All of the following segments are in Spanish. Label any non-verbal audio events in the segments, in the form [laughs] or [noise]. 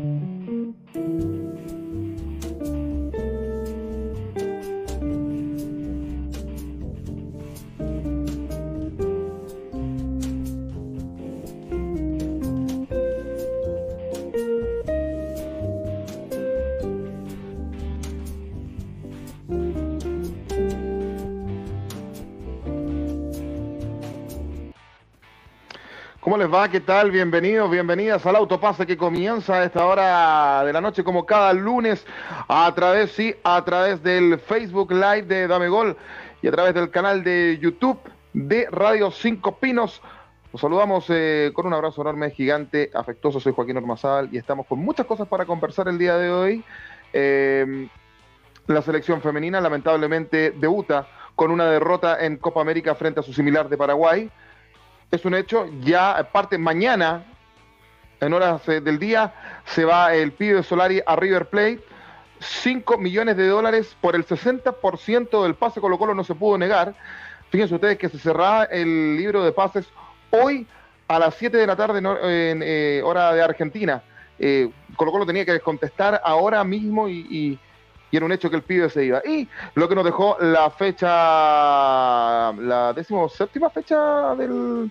Mm-hmm. ¿Cómo les va? ¿Qué tal? Bienvenidos, bienvenidas al Autopase que comienza a esta hora de la noche como cada lunes a través, sí, a través del Facebook Live de Dame Gol y a través del canal de YouTube de Radio Cinco Pinos. Los saludamos eh, con un abrazo enorme, gigante, afectuoso. Soy Joaquín Ormazal y estamos con muchas cosas para conversar el día de hoy. Eh, la selección femenina lamentablemente debuta con una derrota en Copa América frente a su similar de Paraguay es un hecho. Ya parte mañana, en horas eh, del día, se va el pibe de Solari a River Plate. 5 millones de dólares por el 60% del pase Colo Colo no se pudo negar. Fíjense ustedes que se cerraba el libro de pases hoy a las 7 de la tarde en eh, hora de Argentina. Eh, Colo Colo tenía que contestar ahora mismo y, y, y, era un hecho que el pibe se iba. Y lo que nos dejó la fecha, la décimo séptima fecha del,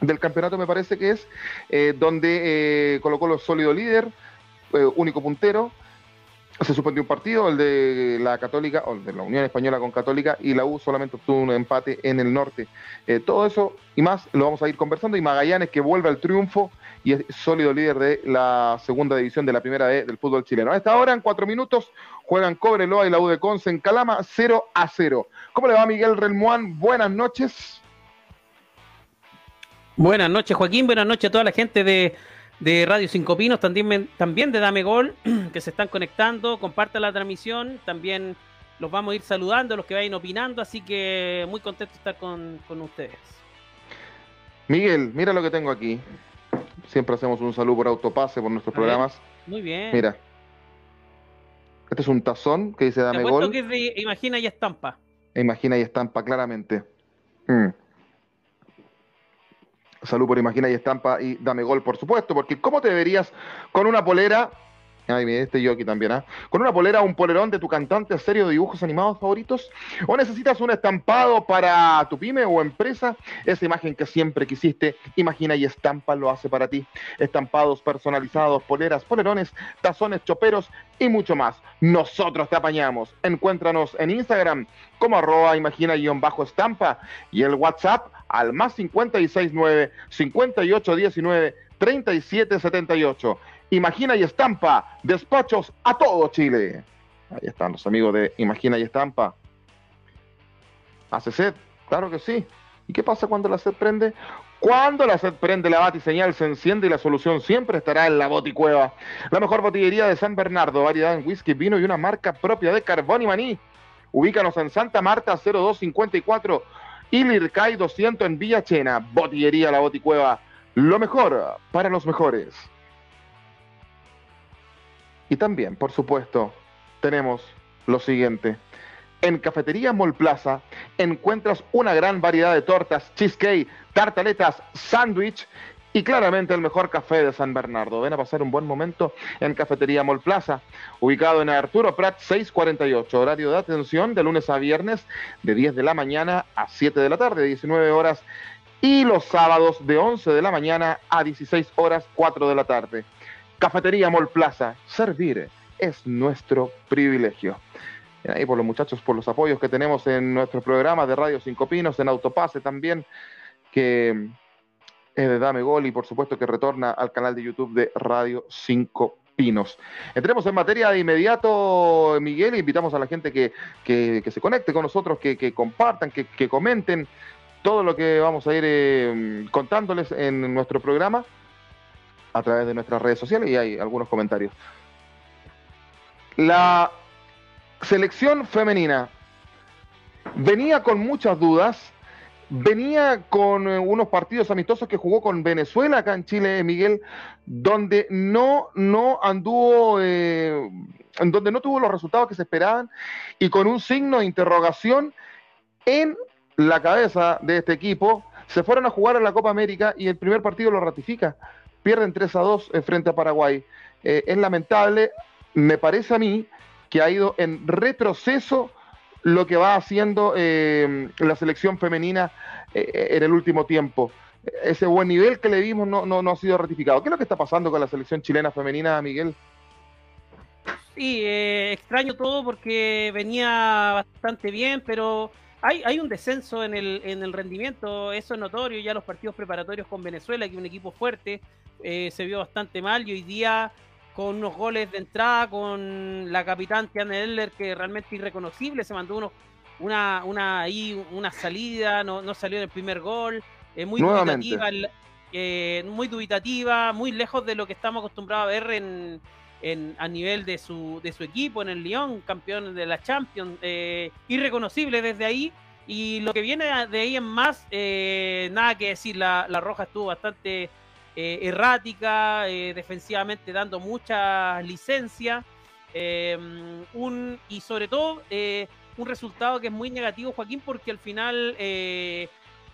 del campeonato me parece que es, eh, donde eh, Colo Colo sólido líder, eh, único puntero, se suspendió un partido, el de la Católica, o el de la Unión Española con Católica, y la U solamente obtuvo un empate en el norte. Eh, todo eso y más lo vamos a ir conversando, y Magallanes que vuelve al triunfo y es sólido líder de la segunda división de la primera D del fútbol chileno. A esta hora, en cuatro minutos, juegan Cobreloa y la U de Conce en Calama, 0 a 0. ¿Cómo le va Miguel Relmuán? Buenas noches. Buenas noches, Joaquín. Buenas noches a toda la gente de, de Radio Cinco Pinos, también, también de Dame Gol, [clears throat] que se están conectando. Compartan la transmisión. También los vamos a ir saludando, los que vayan opinando. Así que muy contento de estar con, con ustedes. Miguel, mira lo que tengo aquí. Siempre hacemos un saludo por autopase por nuestros A programas. ver, Muy bien. Mira. Este es un tazón que dice Dame Gol. que es de Imagina y Estampa. Imagina y estampa claramente. Mm. Salud por Imagina y estampa y dame gol, por supuesto, porque ¿cómo te verías con una polera? Ay, mira, este yo aquí también, ¿ah? Con una polera o un polerón de tu cantante serio de dibujos animados favoritos? ¿O necesitas un estampado para tu pyme o empresa? Esa imagen que siempre quisiste, Imagina y Estampa lo hace para ti. Estampados personalizados, poleras, polerones, tazones, choperos y mucho más. Nosotros te apañamos. Encuéntranos en Instagram como arroba imagina-estampa y el WhatsApp al más 569 5819 3778. Imagina y Estampa, despachos a todo Chile. Ahí están los amigos de Imagina y Estampa. ¿Hace sed? Claro que sí. ¿Y qué pasa cuando la sed prende? Cuando la sed prende, la batiseñal se enciende y la solución siempre estará en la boticueva. La mejor botillería de San Bernardo, variedad en whisky, vino y una marca propia de carbón y maní. Ubícanos en Santa Marta 0254 y Lircay 200 en Villa Chena. Botillería La Boticueva. Lo mejor para los mejores. Y también, por supuesto, tenemos lo siguiente. En Cafetería Mall Plaza encuentras una gran variedad de tortas, cheesecake, tartaletas, sándwich y claramente el mejor café de San Bernardo. Ven a pasar un buen momento en Cafetería Mall Plaza, ubicado en Arturo Prat 648, horario de atención de lunes a viernes de 10 de la mañana a 7 de la tarde, 19 horas, y los sábados de 11 de la mañana a 16 horas, 4 de la tarde. Cafetería Mall Plaza, servir es nuestro privilegio. Bien, Ahí por los muchachos, por los apoyos que tenemos en nuestro programa de Radio Cinco Pinos, en Autopase también, que es de Dame Gol y por supuesto que retorna al canal de YouTube de Radio Cinco Pinos. Entremos en materia de inmediato, Miguel, invitamos a la gente que, que, se conecte con nosotros, que, compartan, que comenten todo lo que vamos a ir eh, contándoles en nuestro programa a través de nuestras redes sociales y hay algunos comentarios. La selección femenina venía con muchas dudas, venía con eh, unos partidos amistosos que jugó con Venezuela acá en Chile, Miguel, donde no, no anduvo, eh, donde no tuvo los resultados que se esperaban y con un signo de interrogación en la cabeza de este equipo, se fueron a jugar a la Copa América y el primer partido lo ratifica. Pierden 3 a 2 frente a Paraguay. es lamentable. Me parece a mí que ha ido en retroceso lo que va haciendo la selección femenina en el último tiempo ese buen nivel que le vimos no, no, no ha sido ratificado. ¿Qué es lo que está pasando con la selección chilena femenina, Miguel? Sí, eh, extraño todo porque venía bastante bien, pero hay, hay un descenso en el, en el rendimiento, eso es notorio, ya los partidos preparatorios con Venezuela, que un equipo fuerte, eh, se vio bastante mal y hoy día con unos goles de entrada, con la capitán Tiana Eller, que realmente irreconocible, se mandó unos, una, una, ahí, una salida, no, no salió en el primer gol, eh, muy dubitativa, eh, muy dubitativa, muy lejos de lo que estamos acostumbrados a ver en, en, a nivel de su, de su equipo en el Lyon, campeón de la Champions, eh, irreconocible desde ahí. Y lo que viene de ahí en más, nada que decir, la, la Roja estuvo bastante errática, defensivamente dando muchas licencias. un, y sobre todo un resultado que es muy negativo, Joaquín, porque al final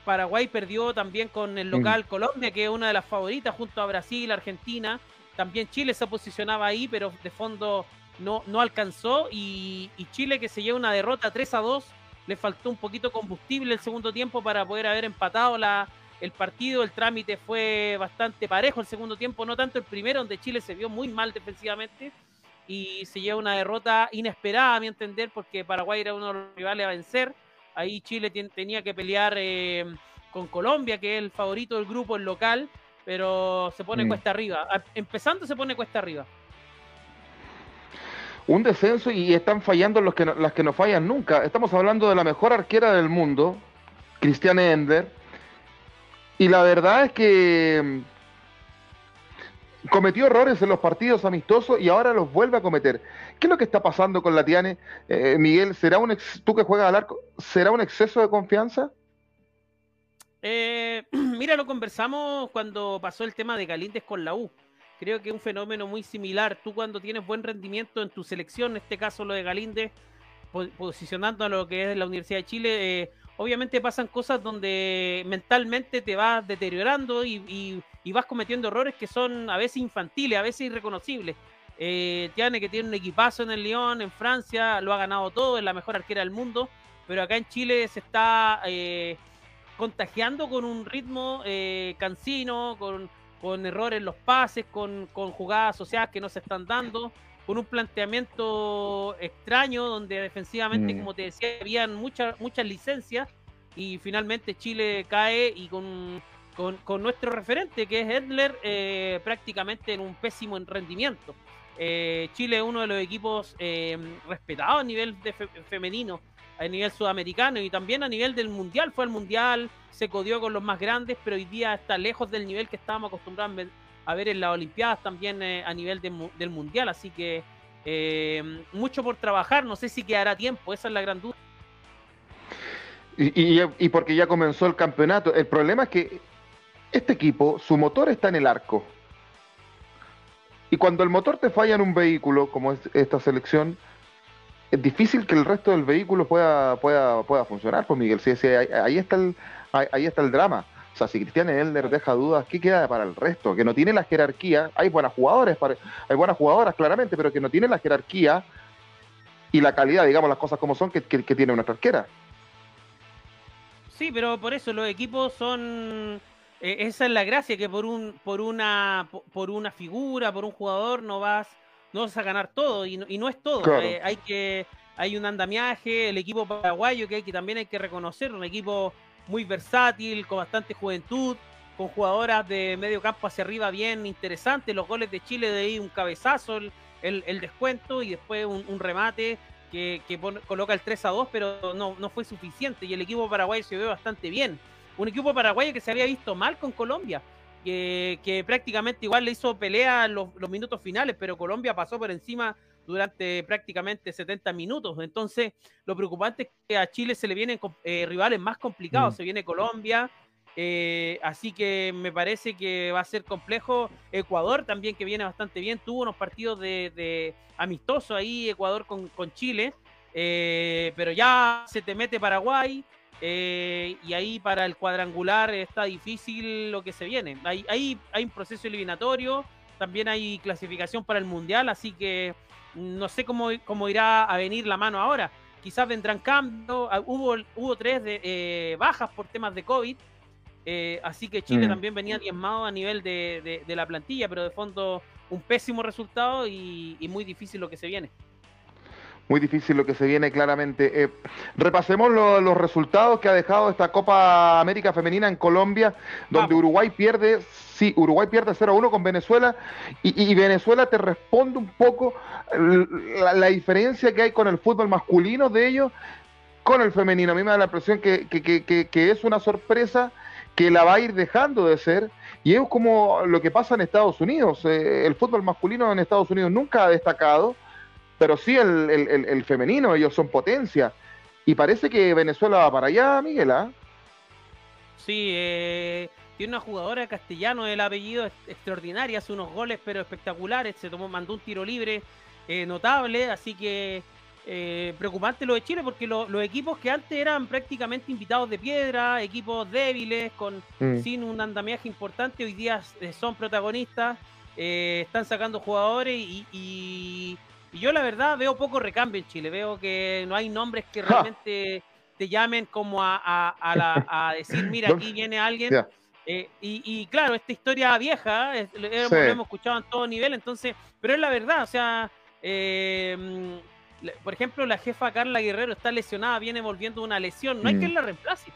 Paraguay perdió también con el local Colombia, que es una de las favoritas, junto a Brasil, Argentina. También Chile se posicionaba ahí, pero de fondo no, no alcanzó. Y, Chile, que se lleva una derrota 3 a 2, le faltó un poquito combustible el segundo tiempo para poder haber empatado la, el partido. El trámite fue bastante parejo el segundo tiempo, no tanto el primero, donde Chile se vio muy mal defensivamente. Y se lleva una derrota inesperada, a mi entender, porque Paraguay era uno de los rivales a vencer Ahí Chile tenía que pelear eh, con Colombia, que es el favorito del grupo, el local, pero se pone mm. cuesta arriba. Empezando se pone cuesta arriba. Un descenso y están fallando los que las que no fallan nunca. Estamos hablando de la mejor arquera del mundo, Cristiane Ender. Y la verdad es que cometió errores en los partidos amistosos y ahora los vuelve a cometer. ¿Qué es lo que está pasando con Latiane? Eh, Miguel, ¿será un tú que juegas al arco, ¿será un exceso de confianza? Eh, [clears throat] mira, lo conversamos cuando pasó el tema de Galíndez con la U. Creo que es un fenómeno muy similar. Tú cuando tienes buen rendimiento en tu selección, en este caso lo de Galíndez, posicionando a lo que es la Universidad de Chile, eh, obviamente pasan cosas donde mentalmente te vas deteriorando y, vas cometiendo errores que son a veces infantiles, a veces irreconocibles. Eh, Tiane, que tiene un equipazo en el Lyon, en Francia, lo ha ganado todo, es la mejor arquera del mundo, pero acá en Chile se está eh, contagiando con un ritmo eh, cansino, con, errores en los pases, con, con jugadas asociadas que no se están dando con un planteamiento extraño donde defensivamente, mm. como te decía, habían muchas muchas licencias y finalmente Chile cae y con, con, nuestro referente que es Edler eh, prácticamente en un pésimo rendimiento. Eh, Chile es uno de los equipos eh, respetados a nivel de femenino, a nivel sudamericano y también a nivel del mundial. Fue al mundial, se codió con los más grandes, pero hoy día está lejos del nivel que estábamos acostumbrados a ver en las Olimpiadas también eh, a nivel del Mundial. Así que eh, mucho por trabajar, no sé si quedará tiempo, esa es la gran duda. Y, y, porque ya comenzó el campeonato. El problema es que este equipo, su motor está en el arco. Y cuando el motor te falla en un vehículo, como es esta selección, es difícil que el resto del vehículo pueda, pueda, pueda funcionar, pues Miguel. Sí, sí, ahí, está el, ahí está el drama. O sea, si Cristian Elder deja dudas, ¿qué queda para el resto? Que no tiene la jerarquía. Hay buenas jugadores, hay buenas jugadoras claramente, pero que no tiene la jerarquía y la calidad, digamos las cosas como son, que, tiene una arquera. Sí, pero por eso los equipos son eh, esa es la gracia que por un por una por una figura, por un jugador no vas no vas a ganar todo y no, es todo. Eh, hay que hay un andamiaje, el equipo paraguayo que hay que también hay que reconocer, un equipo muy versátil, con bastante juventud, con jugadoras de medio campo hacia arriba bien interesantes. Los goles de Chile de ahí un cabezazo, el, descuento y después un, remate que, coloca el 3 a 2, pero no, no fue suficiente. Y el equipo paraguayo se ve bastante bien. Un equipo paraguayo que se había visto mal con Colombia. Que, que prácticamente igual le hizo pelea los, los minutos finales, pero Colombia pasó por encima durante prácticamente 70 minutos. Entonces, lo preocupante es que a Chile se le vienen eh, rivales más complicados. Mm. Se viene Colombia, eh, así que me parece que va a ser complejo. Ecuador también, que viene bastante bien, tuvo unos partidos de, de amistoso ahí, Ecuador con, Chile, eh, pero ya se te mete Paraguay. Y ahí para el cuadrangular está difícil lo que se viene. Hay, hay, hay un proceso eliminatorio, también hay clasificación para el Mundial, así que no sé cómo, cómo irá a venir la mano ahora. Quizás vendrán cambios, ah, hubo, hubo tres de, eh, bajas por temas de COVID, eh, así que Chile mm. también venía diezmado a nivel de, la plantilla, pero de fondo un pésimo resultado y muy difícil lo que se viene muy difícil lo que se viene claramente. Eh, repasemos los resultados que ha dejado esta Copa América Femenina en Colombia, donde Uruguay pierde, sí, Uruguay pierde 0-1 con Venezuela y, Venezuela te responde un poco la, diferencia que hay con el fútbol masculino de ellos con el femenino. A mí me da la impresión que, que es una sorpresa que la va a ir dejando de ser. Y es como lo que pasa en Estados Unidos. Eh, el fútbol masculino en Estados Unidos nunca ha destacado pero sí el, femenino, ellos son potencia. Y parece que Venezuela va para allá, Miguel, ¿ah? Sí, eh, tiene una jugadora castellano, el apellido extraordinaria, hace unos goles pero espectaculares, se tomó, mandó un tiro libre eh, notable, así que eh, preocupante lo de Chile porque los equipos que antes eran prácticamente invitados de piedra, equipos débiles, con mm. sin un andamiaje importante, hoy día son protagonistas, están sacando jugadores y y yo la verdad veo poco recambio en Chile, veo que no hay nombres que realmente te llamen como a, decir, mira, aquí viene alguien. Eh, y, claro, esta historia vieja, lo, hemos escuchado en todo nivel, entonces, pero es la verdad, o sea, eh, por ejemplo, la jefa Carla Guerrero está lesionada, viene volviendo una lesión, no hay mm. quien la reemplace.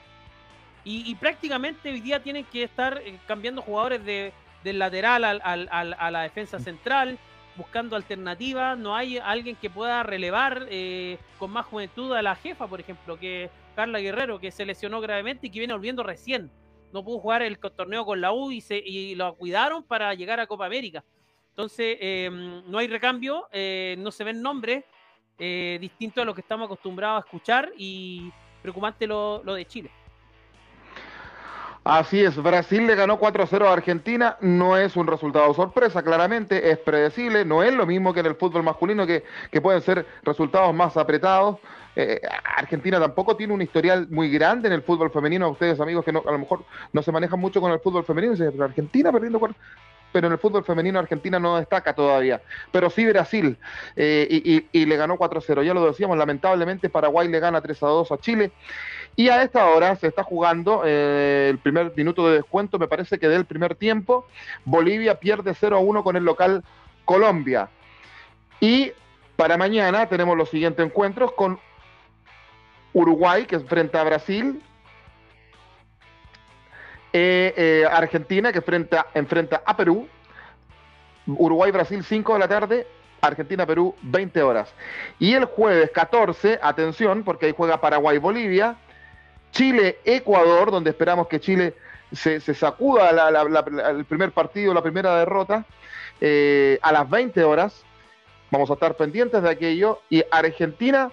Y, prácticamente hoy día tienen que estar eh, cambiando jugadores de, del lateral a la defensa central buscando alternativas, no hay alguien que pueda relevar eh, con más juventud a la jefa, por ejemplo, que Carla Guerrero, que se lesionó gravemente y que viene volviendo recién. No pudo jugar el torneo con la U y, se, y lo cuidaron para llegar a Copa América. Entonces, em, no hay recambio, eh, no se ven nombres eh, distintos a lo que estamos acostumbrados a escuchar y preocupante lo de Chile. Así es, Brasil le ganó 4-0 a Argentina, no es un resultado sorpresa, claramente, es predecible, no es lo mismo que en el fútbol masculino, que, pueden ser resultados más apretados. Eh, Argentina tampoco tiene un historial muy grande en el fútbol femenino, ustedes amigos que no, a lo mejor no se manejan mucho con el fútbol femenino, pero Argentina perdiendo pero en el fútbol femenino Argentina no destaca todavía. Pero sí Brasil, eh, y, y, le ganó 4-0. Ya lo decíamos, lamentablemente Paraguay le gana 3-2 a Chile. Y a esta hora se está jugando eh, el primer minuto de descuento, me parece que del primer tiempo. Bolivia pierde 0 a 1 con el local Colombia. Y para mañana tenemos los siguientes encuentros con Uruguay, que enfrenta a Brasil. Eh, eh, Argentina, que enfrenta, enfrenta a Perú. Uruguay-Brasil 5 de la tarde. Argentina-Perú 20 horas. Y el jueves 14, atención, porque ahí juega Paraguay-Bolivia. Chile-Ecuador, donde esperamos que Chile se, sacuda el primer partido, la primera derrota, eh, a las 20 horas. Vamos a estar pendientes de aquello. Y Argentina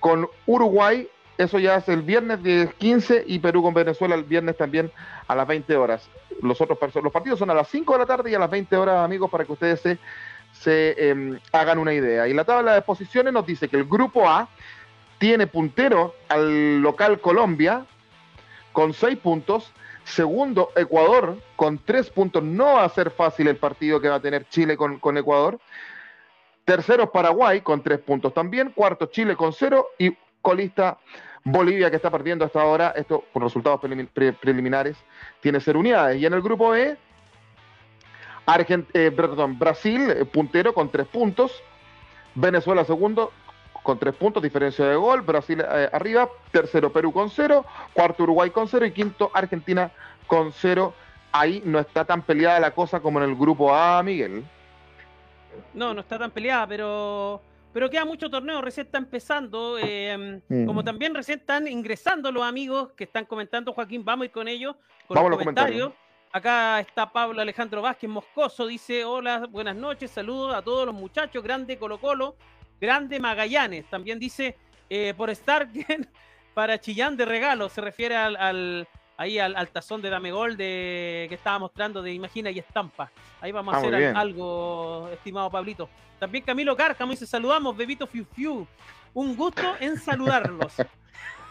con Uruguay, eso ya es el viernes de 15 y Perú con Venezuela el viernes también a las 20 horas. Los otros los partidos son a las 5 de la tarde y a las 20 horas, amigos, para que ustedes se, se em, hagan una idea. Y la tabla de posiciones nos dice que el grupo A tiene puntero al local Colombia con seis puntos. Segundo, Ecuador con tres puntos. No va a ser fácil el partido que va a tener Chile con, Ecuador. Tercero, Paraguay con tres puntos también. Cuarto, Chile con cero. Y colista, Bolivia, que está perdiendo hasta ahora. Esto, por resultados preliminares, tiene ser unidades. Y en el grupo E, eh, Brasil, eh, puntero con tres puntos. Venezuela, segundo, con tres puntos, diferencia de gol, Brasil eh, arriba, tercero Perú con cero, cuarto Uruguay con cero y quinto Argentina con cero. Ahí no está tan peleada la cosa como en el grupo A, Miguel. No, no está tan peleada, pero pero queda mucho torneo, recién está empezando, eh, mm. como también recién están ingresando los amigos que están comentando, Joaquín, vamos a ir con ellos, con los comentarios. Acá está Pablo Alejandro Vázquez Moscoso, dice, hola, buenas noches, saludos a todos los muchachos, grande Colo Colo, Grande Magallanes. También dice, eh, por estar [laughs] para Chillán de regalo. Se refiere al, ahí al, tazón de Dame Gol de, que estaba mostrando de Imagina y Estampa. Ahí vamos a ah, hacer algo, estimado Pablito. También Camilo Cárcamo dice, saludamos, Bebito Fiu Fiu. Un gusto en saludarlos. [laughs]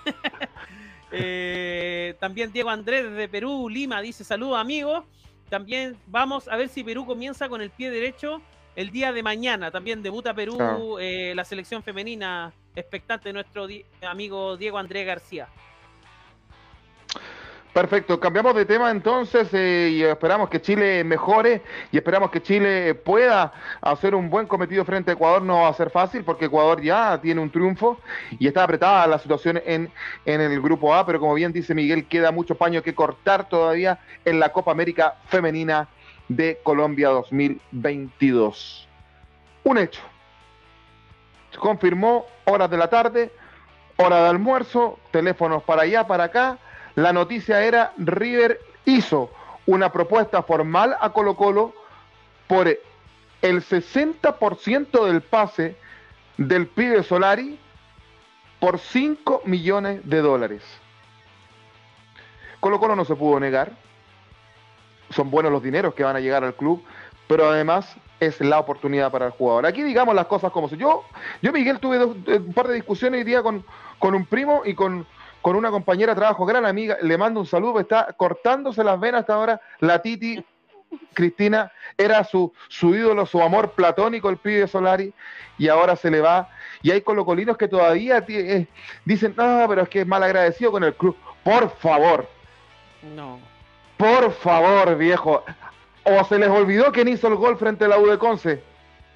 [laughs] Eh, también Diego Andrés de Perú, Lima, dice, saludos amigos. también vamos a ver si Perú comienza con el pie derecho el día de mañana. También debuta Perú eh, la selección femenina expectante de nuestro amigo Diego Andrés García. Perfecto, cambiamos de tema entonces eh, y esperamos que Chile mejore y esperamos que Chile pueda hacer un buen cometido frente a Ecuador. No va a ser fácil porque Ecuador ya tiene un triunfo y está apretada la situación en, en el grupo A, pero como bien dice Miguel, queda mucho paño que cortar todavía en la Copa América Femenina de Colombia 2022. Un hecho. Se confirmó horas de la tarde, hora de almuerzo, teléfonos para allá, para acá la noticia era River hizo una propuesta formal a Colo Colo por el 60% del pase del pibe Solari por 5 millones de dólares. Colo Colo no se pudo negar. Son buenos los dineros que van a llegar al club, pero además es la oportunidad para el jugador. Aquí digamos las cosas como si yo, yo Miguel tuve eh, un par de discusiones hoy día con, con un primo y con, con una compañera de trabajo, gran amiga, le mando un saludo, está cortándose las venas hasta ahora, la Titi Cristina era su, su ídolo, su amor platónico, el pibe Solari, y ahora se le va. Y hay colocolinos que todavía eh, dicen, no, pero es que es mal agradecido con el club. Por favor. No. Por favor, viejo. O se les olvidó quién hizo el gol frente a la U de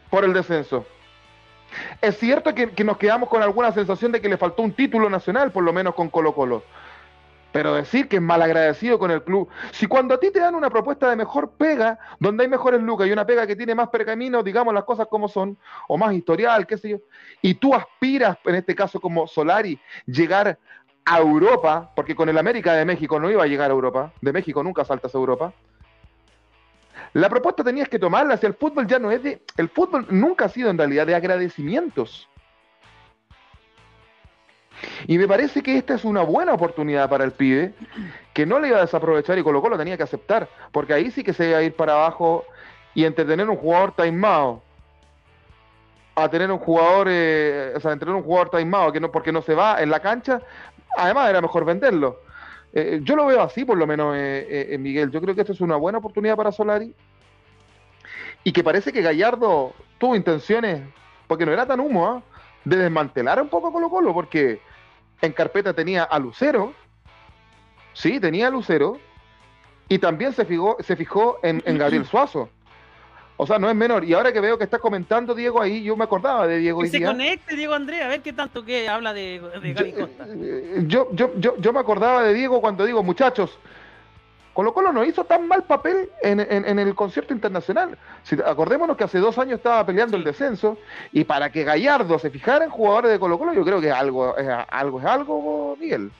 por el descenso. Es cierto que, nos quedamos con alguna sensación de que le faltó un título nacional, por lo menos con Colo Colo. Pero decir que es malagradecido con el club. Si cuando a ti te dan una propuesta de mejor pega, donde hay mejores lucas y una pega que tiene más pergamino, digamos las cosas como son, o más historial, qué sé yo, y tú aspiras, en este caso como Solari, llegar a Europa, porque con el América de México no iba a llegar a Europa, de México nunca saltas a Europa, la propuesta tenías que tomarla, si el fútbol ya no es de... El fútbol nunca ha sido en realidad de agradecimientos. Y me parece que esta es una buena oportunidad para el pibe, que no le iba a desaprovechar y colocó lo tenía que aceptar, porque ahí sí que se iba a ir para abajo y entretener un jugador taimado a tener un jugador, eh, o sea, entretener un jugador taimado que no, porque no se va en la cancha, además era mejor venderlo. Eh, yo lo veo así, por lo menos, eh, eh, Miguel. Yo creo que esto es una buena oportunidad para Solari. Y que parece que Gallardo tuvo intenciones, porque no era tan humo, ¿ah? de desmantelar un poco Colo Colo, porque en carpeta tenía a Lucero, sí, tenía a Lucero, y también se fijó, se fijó en Gabriel Suazo. O sea, no es menor. Y ahora que veo que estás comentando, Diego, ahí yo me acordaba de Diego. Que se conecte, Diego Andrea, a ver qué tanto que habla de, de Costa. Eh, yo, yo, yo, yo, me acordaba de Diego cuando digo, muchachos, Colo Colo no hizo tan mal papel en, en, el concierto internacional. Si, acordémonos que hace dos años estaba peleando el descenso y para que Gallardo se fijara en jugadores de Colo Colo, yo creo que algo es algo, es algo Miguel.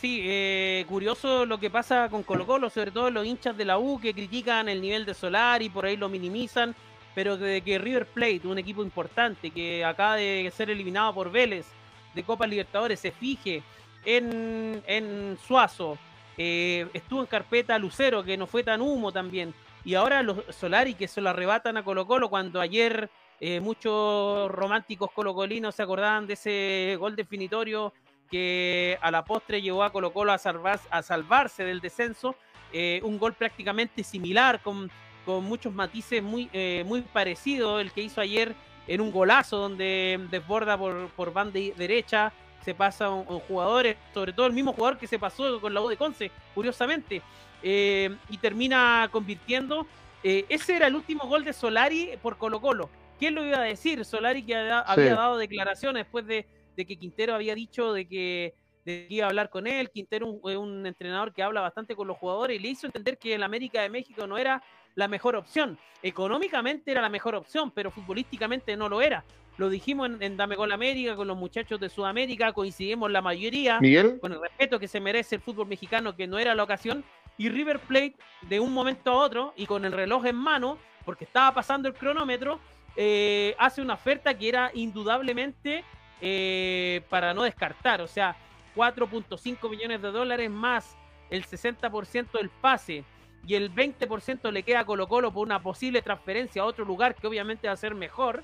Sí, eh, curioso lo que pasa con Colo Colo, sobre todo los hinchas de la U que critican el nivel de Solar y por ahí lo minimizan, pero de que River Plate, un equipo importante que acaba de ser eliminado por Vélez de Copa Libertadores, se fije en, en Suazo, eh, estuvo en carpeta Lucero, que no fue tan humo también, y ahora los Solari que se lo arrebatan a Colo Colo cuando ayer eh, muchos románticos colocolinos se acordaban de ese gol definitorio que a la postre llevó a Colo Colo a, a salvarse del descenso. Eh, un gol prácticamente similar, con, con muchos matices muy, eh, muy parecido el que hizo ayer en un golazo donde desborda por, por banda derecha, se pasa un, un jugador, sobre todo el mismo jugador que se pasó con la U de Conce, curiosamente, eh, y termina convirtiendo. ese era el último gol de Solari por Colo Colo. ¿Quién lo iba a decir? Solari que había dado declaraciones después de, de que Quintero había dicho de que, iba a hablar con él. Quintero es un, entrenador que habla bastante con los jugadores y le hizo entender que el América de México no era la mejor opción. Económicamente era la mejor opción, pero futbolísticamente no lo era. Lo dijimos en, Dame Gol América con los muchachos de Sudamérica, coincidimos la mayoría con el respeto que se merece el fútbol mexicano, que no era la ocasión. Y River Plate, de un momento a otro, y con el reloj en mano, porque estaba pasando el cronómetro, eh, hace una oferta que era indudablemente eh, para no descartar. O sea, 4.5 millones de dólares más el 60% del pase y el 20% le queda a Colo Colo por una posible transferencia a otro lugar que obviamente va a ser mejor,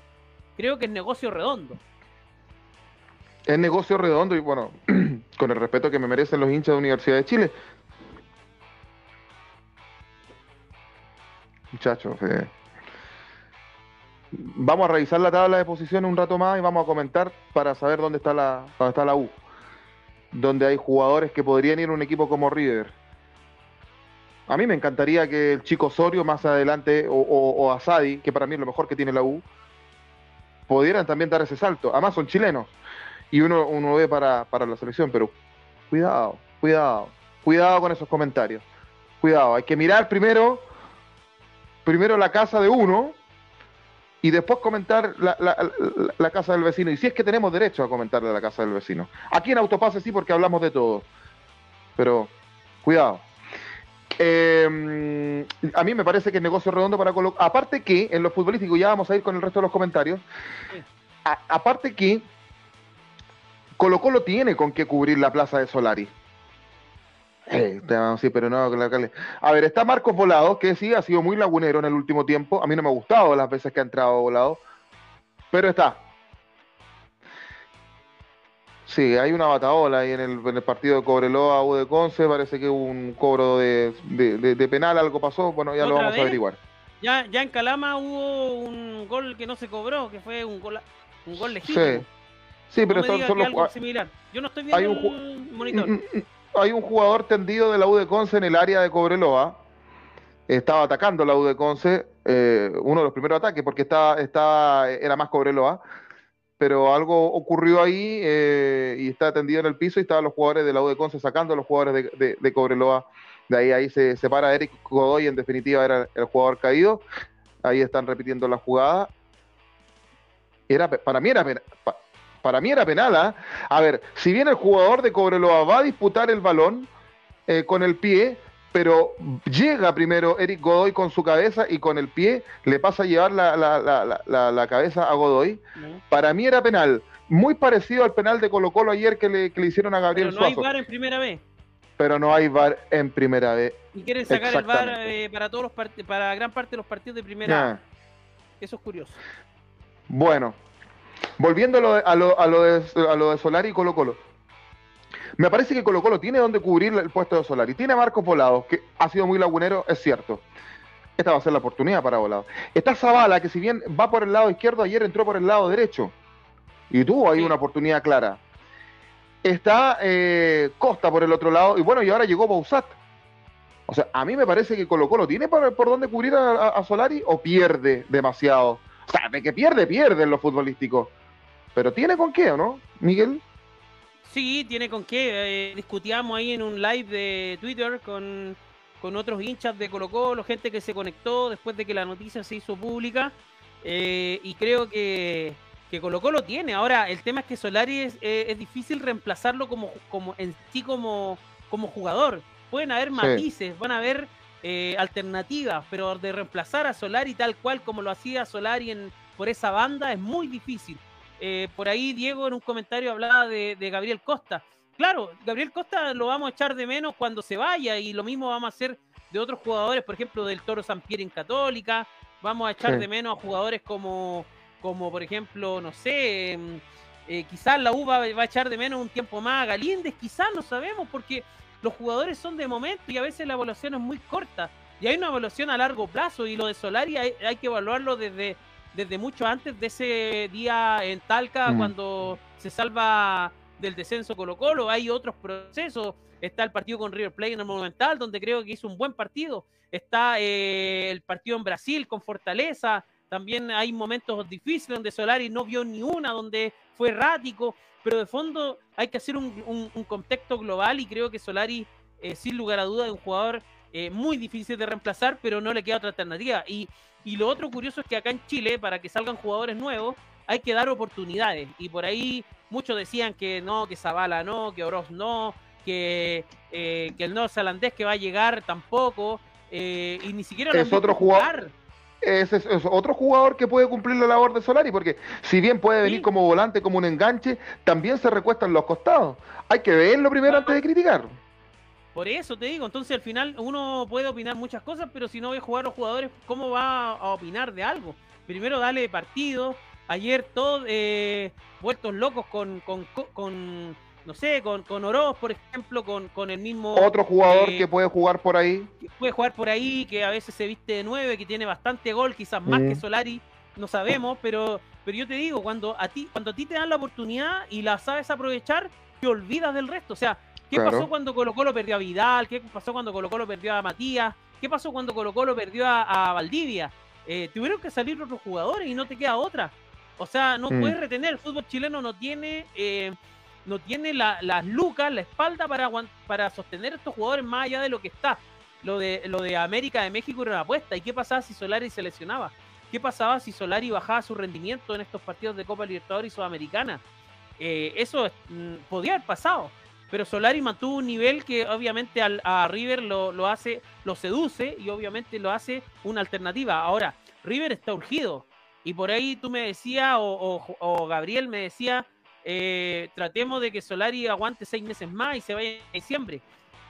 creo que es negocio redondo. Es negocio redondo y bueno, [clears throat] con el respeto que me merecen los hinchas de Universidad de Chile. muchachos. Eh. Vamos a revisar la tabla de posiciones un rato más y vamos a comentar para saber dónde está la, dónde está la U. Donde hay jugadores que podrían ir a un equipo como River. A mí me encantaría que el chico Osorio más adelante, o, o, Asadi, que para mí es lo mejor que tiene la U, pudieran también dar ese salto. Además son chilenos. Y uno, uno ve para, para la selección, pero cuidado, cuidado, cuidado con esos comentarios. Cuidado, hay que mirar primero, primero la casa de uno y después comentar la, casa del vecino. Y si es que tenemos derecho a comentarle la casa del vecino. Aquí en Autopase sí, porque hablamos de todo. Pero cuidado. Eh, a mí me parece que es negocio redondo para Colo Aparte que, en lo futbolístico, ya vamos a ir con el resto de los comentarios. aparte que Colo Colo tiene con qué cubrir la plaza de Solari. Sí, pero no, A ver, está Marcos Volado, que sí ha sido muy lagunero en el último tiempo. A mí no me ha gustado las veces que ha entrado Volado, pero está. Sí, hay una bataola ahí en el, partido de Cobreloa U de Conce. Parece que hubo un cobro de, penal, algo pasó. Bueno, ya lo vamos a averiguar. Ya, ya en Calama hubo un gol que no se cobró, que fue un gol, un gol legítimo. Sí, sí pero son, son los. Similar. Yo no estoy viendo hay un, monitor. Hay un jugador tendido de la U de Conce en el área de Cobreloa. Estaba atacando la U de Conce, eh, uno de los primeros ataques, porque era más Cobreloa. Pero algo ocurrió ahí eh, y está tendido en el piso y estaban los jugadores de la U de Conce sacando a los jugadores de, Cobreloa. De ahí, ahí se separa Eric Godoy, en definitiva era el jugador caído. Ahí están repitiendo la jugada. Era, para mí era, para mí era penal. ¿ah? A ver, si bien el jugador de Cobreloa va a disputar el balón eh, con el pie, pero llega primero Eric Godoy con su cabeza y con el pie le pasa a llevar la, cabeza a Godoy. Para mí era penal, muy parecido al penal de Colo Colo ayer que le, hicieron a Gabriel Pero no hay VAR en primera vez. Pero no hay VAR en primera vez. Y quieren sacar el VAR eh, para todos los para gran parte de los partidos de primera. Eso es curioso. Bueno, Volviendo a lo, a lo, de, a lo de Solari y Colo Colo. Me parece que Colo Colo tiene donde cubrir el puesto de Solari. Tiene a Marcos Volados, que ha sido muy lagunero, es cierto. Esta va a ser la oportunidad para Volados. Está Zavala, que si bien va por el lado izquierdo, ayer entró por el lado derecho. Y tuvo ahí una oportunidad clara. Está eh, Costa por el otro lado. Y bueno, y ahora llegó Bausat. O sea, a mí me parece que Colo Colo tiene por, por dónde cubrir a Solari o pierde demasiado. O sea, de que pierde, pierde en lo futbolístico. Pero tiene con qué, ¿o no, Miguel? Sí, tiene con qué. Eh, discutíamos ahí en un live de Twitter con, otros hinchas de Colo Colo, gente que se conectó después de que la noticia se hizo pública. Eh, y creo que, que Colo Colo tiene. Ahora, el tema es que Solari es, eh, es difícil reemplazarlo como, como en sí como, como jugador. Pueden haber matices, van a haber eh, alternativas, pero de reemplazar a Solari tal cual como lo hacía Solari en, por esa banda es muy difícil. Eh, por ahí Diego en un comentario hablaba de, Gabriel Costa. Claro, Gabriel Costa lo vamos a echar de menos cuando se vaya y lo mismo vamos a hacer de otros jugadores, por ejemplo del Toro San Pierre en Católica. Vamos a echar de menos a jugadores como, como por ejemplo, no sé, em, eh, quizás la U va, va, a echar de menos un tiempo más a Galíndez, quizás no sabemos porque los jugadores son de momento y a veces la evaluación es muy corta. Y hay una evaluación a largo plazo y lo de Solari hay, que evaluarlo desde, desde mucho antes de ese día en Talca mm. cuando se salva del descenso Colo Colo. Hay otros procesos. Está el partido con River Plate en el Monumental, donde creo que hizo un buen partido. Está eh, el partido en Brasil con Fortaleza. También hay momentos difíciles donde Solari no vio ni una, donde fue errático pero de fondo hay que hacer un, contexto global y creo que Solari, eh, sin lugar a duda, es un jugador eh, muy difícil de reemplazar, pero no le queda otra alternativa. Y, lo otro curioso es que acá en Chile, para que salgan jugadores nuevos, hay que dar oportunidades. Y por ahí muchos decían que no, que Zavala no, que Oroz no, que, eh, que el neozelandés que va a llegar tampoco. y ni siquiera es otro jugador es, otro jugador que puede cumplir la labor de Solari, porque si bien puede venir como volante, como un enganche, también se recuestan los costados. Hay que verlo primero antes de criticar. Por eso te digo, entonces al final uno puede opinar muchas cosas, pero si no ve jugar a los jugadores, ¿cómo va a opinar de algo? Primero dale partido. Ayer todos eh, vueltos locos con, con, no sé, con, con Oroz, por ejemplo, con, con el mismo... Otro jugador que puede jugar por ahí. Que puede jugar por ahí, que a veces se viste de nueve, que tiene bastante gol, quizás más que Solari, no sabemos, pero, pero yo te digo, cuando a ti, cuando a ti te dan la oportunidad y la sabes aprovechar, te olvidas del resto. O sea, ¿qué pasó cuando Colo Colo perdió a Vidal? ¿Qué pasó cuando Colo Colo perdió a Matías? ¿Qué pasó cuando Colo Colo perdió a, Valdivia? Eh, tuvieron que salir otros jugadores y no te queda otra. O sea, no mm. puedes retener. El fútbol chileno no tiene, eh, no tiene las lucas, la espalda para, para sostener a estos jugadores más allá de lo que está. Lo de, lo de América de México era una apuesta. ¿Y qué pasaba si Solari se lesionaba? ¿Qué pasaba si Solari bajaba su rendimiento en estos partidos de Copa Libertadores y Sudamericana? Eh, eso mm, podía haber pasado. Pero Solari mantuvo un nivel que obviamente a River lo, lo, hace, lo seduce y obviamente lo hace una alternativa. Ahora, River está urgido. Y por ahí tú me decías, o, Gabriel me decía, eh, tratemos de que Solari aguante seis meses más y se vaya en diciembre.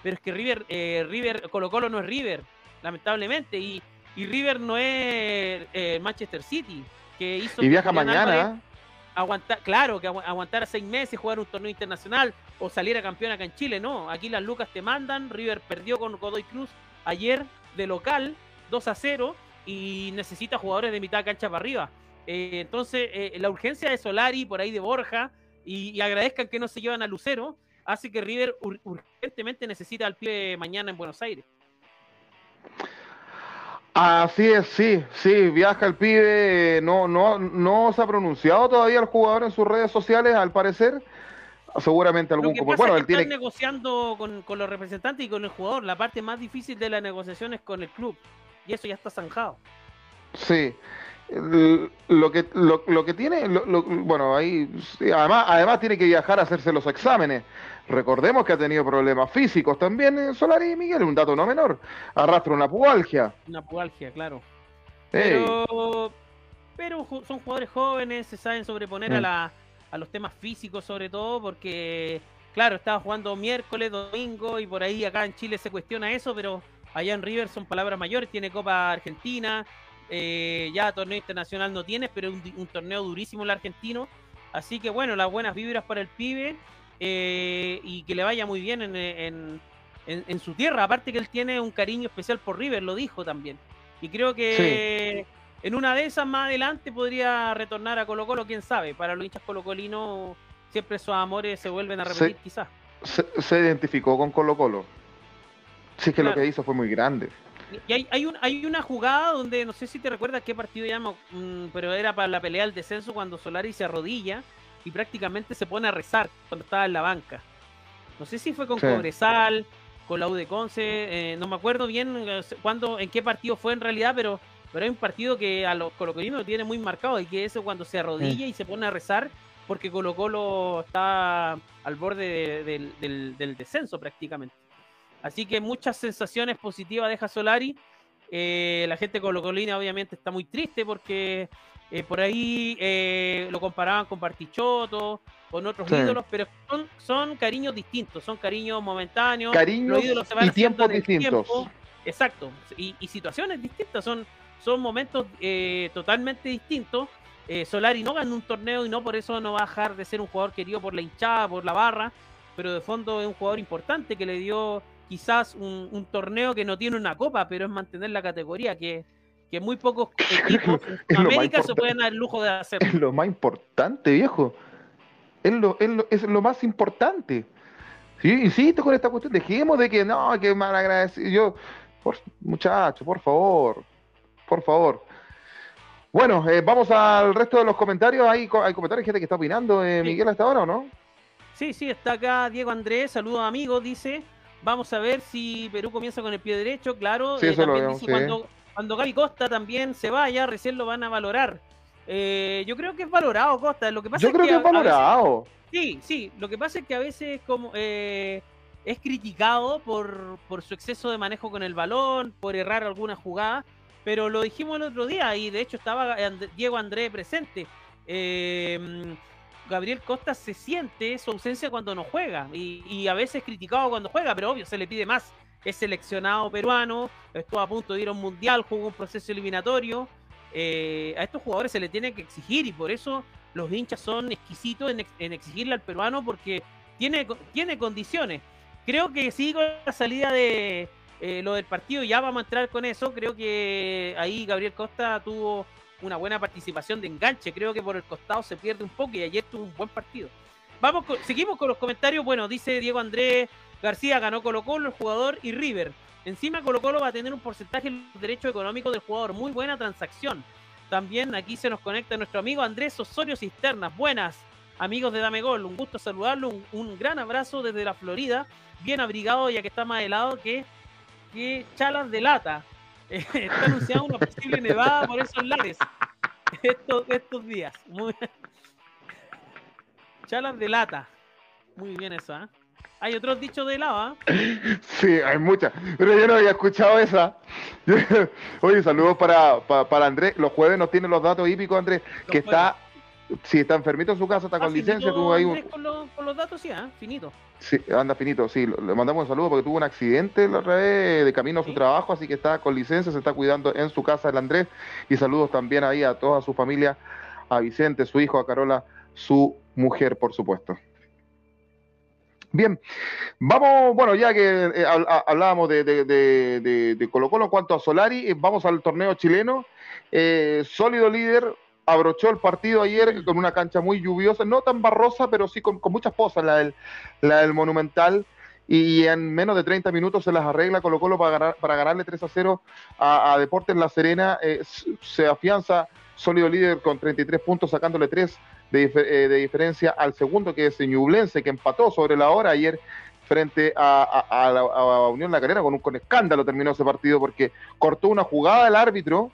Pero es que River, eh, River, Colo Colo no es River, lamentablemente. Y, River no es eh, Manchester City, que hizo... Y viaja mañana. Aguantar, claro, que aguantar seis meses, jugar un torneo internacional o salir a campeón acá en Chile. No, aquí las lucas te mandan. River perdió con Godoy Cruz ayer de local, 2 a 0 y necesita jugadores de mitad cancha para arriba. Eh, entonces, eh, la urgencia de Solari, por ahí de Borja, y, agradezcan que no se llevan a Lucero, hace que River urgentemente necesita al pie mañana en Buenos Aires. Así es, sí, sí, viaja el pibe, no, no, no se ha pronunciado todavía el jugador en sus redes sociales, al parecer, seguramente algún bueno, él tiene negociando con, con, los representantes y con el jugador, la parte más difícil de la negociación es con el club y eso ya está zanjado. Sí. Lo que, lo, que tiene, bueno, ahí, además, además tiene que viajar a hacerse los exámenes. Recordemos que ha tenido problemas físicos también en Solari y Miguel, un dato no menor. Arrastra una pubalgia. Una pubalgia, claro. Pero, pero son jugadores jóvenes, se saben sobreponer a, mm. la, a los temas físicos sobre todo, porque, claro, estaba jugando miércoles, domingo y por ahí acá en Chile se cuestiona eso, pero Allá en River son palabras mayores, tiene Copa Argentina, eh, ya torneo internacional no tiene, pero es un, torneo durísimo el argentino. Así que bueno, las buenas vibras para el pibe eh, y que le vaya muy bien en, su tierra. Aparte que él tiene un cariño especial por River, lo dijo también. Y creo que en una de esas más adelante podría retornar a Colo Colo, quién sabe. Para los hinchas colocolinos siempre esos amores se vuelven a repetir quizás. se, identificó con Colo Colo. Sí, es que lo que hizo fue muy grande. Y hay, hay, un, hay una jugada donde, no sé si te recuerdas qué partido llama, mm, pero era para la pelea del descenso cuando Solari se arrodilla y prácticamente se pone a rezar cuando estaba en la banca. No sé si fue con Cobresal, con la U de Conce, eh, no me acuerdo bien eh, cuándo, en qué partido fue en realidad, pero, pero hay un partido que a los colocolinos lo tiene muy marcado y que eso cuando se arrodilla y se pone a rezar porque Colo Colo está al borde del, del descenso prácticamente. Así que muchas sensaciones positivas deja Solari. Eh, la gente colocolina obviamente está muy triste porque eh, por ahí eh, lo comparaban con Partichoto, con otros ídolos, pero son, cariños distintos, son cariños momentáneos. Cariños y tiempos distintos. Exacto, y, situaciones distintas, son, son momentos totalmente distintos. Solari no gana un torneo y no por eso no va a dejar de ser un jugador querido por la hinchada, por la barra, pero de fondo es un jugador importante que le dio quizás un, torneo que no tiene una copa, pero es mantener la categoría, que, que muy pocos [laughs] equipos en América se pueden dar el lujo de hacer. Es lo más importante, viejo. Es lo, es lo, es lo más importante. Sí, insisto con esta cuestión, dejemos de que no, que mal agradecido. Yo, por, muchacho, por favor, por favor. Bueno, eh, vamos al resto de los comentarios. Hay, hay comentarios, gente que está opinando, eh, Miguel, hasta ahora o no? Sí, sí, está acá Diego Andrés, saludos amigos, dice. Vamos a ver si Perú comienza con el pie derecho, claro. Sí, eh, también dice cuando, cuando Gaby Costa también se vaya, recién lo van a valorar. Eh, yo creo que es valorado Costa. Lo que pasa yo creo que, es valorado. sí, sí. Lo que pasa es que a veces como eh, es criticado por, por su exceso de manejo con el balón, por errar alguna jugada. Pero lo dijimos el otro día y de hecho estaba Diego André presente. Eh, Gabriel Costa se siente su ausencia cuando no juega y, a veces criticado cuando juega, pero obvio, se le pide más. Es seleccionado peruano, estuvo a punto de ir a un mundial, jugó un proceso eliminatorio. Eh, a estos jugadores se le tiene que exigir y por eso los hinchas son exquisitos en, exigirle al peruano porque tiene, tiene condiciones. Creo que sí, con la salida de eh, lo del partido, ya vamos a entrar con eso. Creo que ahí Gabriel Costa tuvo una buena participación de enganche. Creo que por el costado se pierde un poco y ayer tuvo un buen partido. Vamos, seguimos con los comentarios. Bueno, dice Diego Andrés García, ganó Colo Colo, el jugador y River. Encima Colo Colo va a tener un porcentaje de derecho económico del jugador. Muy buena transacción. También aquí se nos conecta nuestro amigo Andrés Osorio Cisternas. Buenas, amigos de Dame Gol. Un gusto saludarlo. Un, gran abrazo desde la Florida. Bien abrigado ya que está más helado que, que chalas de lata. [laughs] está anunciando una posible nevada por esos lares estos, estos días. Muy... Chalas de lata. Muy bien eso, ¿eh? Hay otros dichos de lava. Sí, hay muchas. Pero yo no había escuchado esa. [laughs] Oye, saludos para, para, Andrés. Los jueves nos tienen los datos hípicos, Andrés, que está. Si está enfermito en su casa, está ah, con licencia, tuvo ahí un... con, los, datos, sí, ¿eh? finito. Sí, anda finito, sí. Le mandamos un saludo porque tuvo un accidente la otra vez de camino a su trabajo, así que está con licencia, se está cuidando en su casa el Andrés. Y saludos también ahí a toda su familia, a Vicente, su hijo, a Carola, su mujer, por supuesto. Bien, vamos, bueno, ya que eh, hablábamos de, de, Colo Colo en cuanto a Solari, eh, vamos al torneo chileno. Eh, sólido líder, abrochó el partido ayer con una cancha muy lluviosa, no tan barrosa, pero sí con, muchas pozas, la del, la del Monumental. Y en menos de 30 minutos se las arregla Colo Colo para, para ganarle 3 a 0 a, Deportes La Serena. se afianza sólido líder con 33 puntos, sacándole 3 eh, de, diferencia al segundo, que es Ñublense, que empató sobre la hora ayer frente a, la, Unión La Calera, con un con escándalo terminó ese partido porque cortó una jugada del árbitro,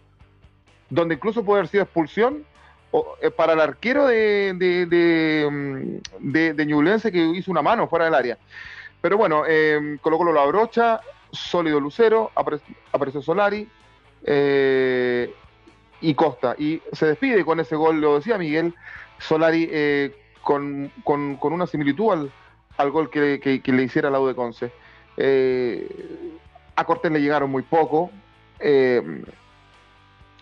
donde incluso puede haber sido expulsión eh, para el arquero de, de, mm, Ñublense que hizo una mano fuera del área. Pero bueno, eh, Colo Colo la brocha, sólido Lucero, apareció Solari eh, y Costa. Y se despide con ese gol, lo decía Miguel, Solari eh, con, una similitud al, gol que, le hiciera la U de Conce. A Cortés le llegaron muy poco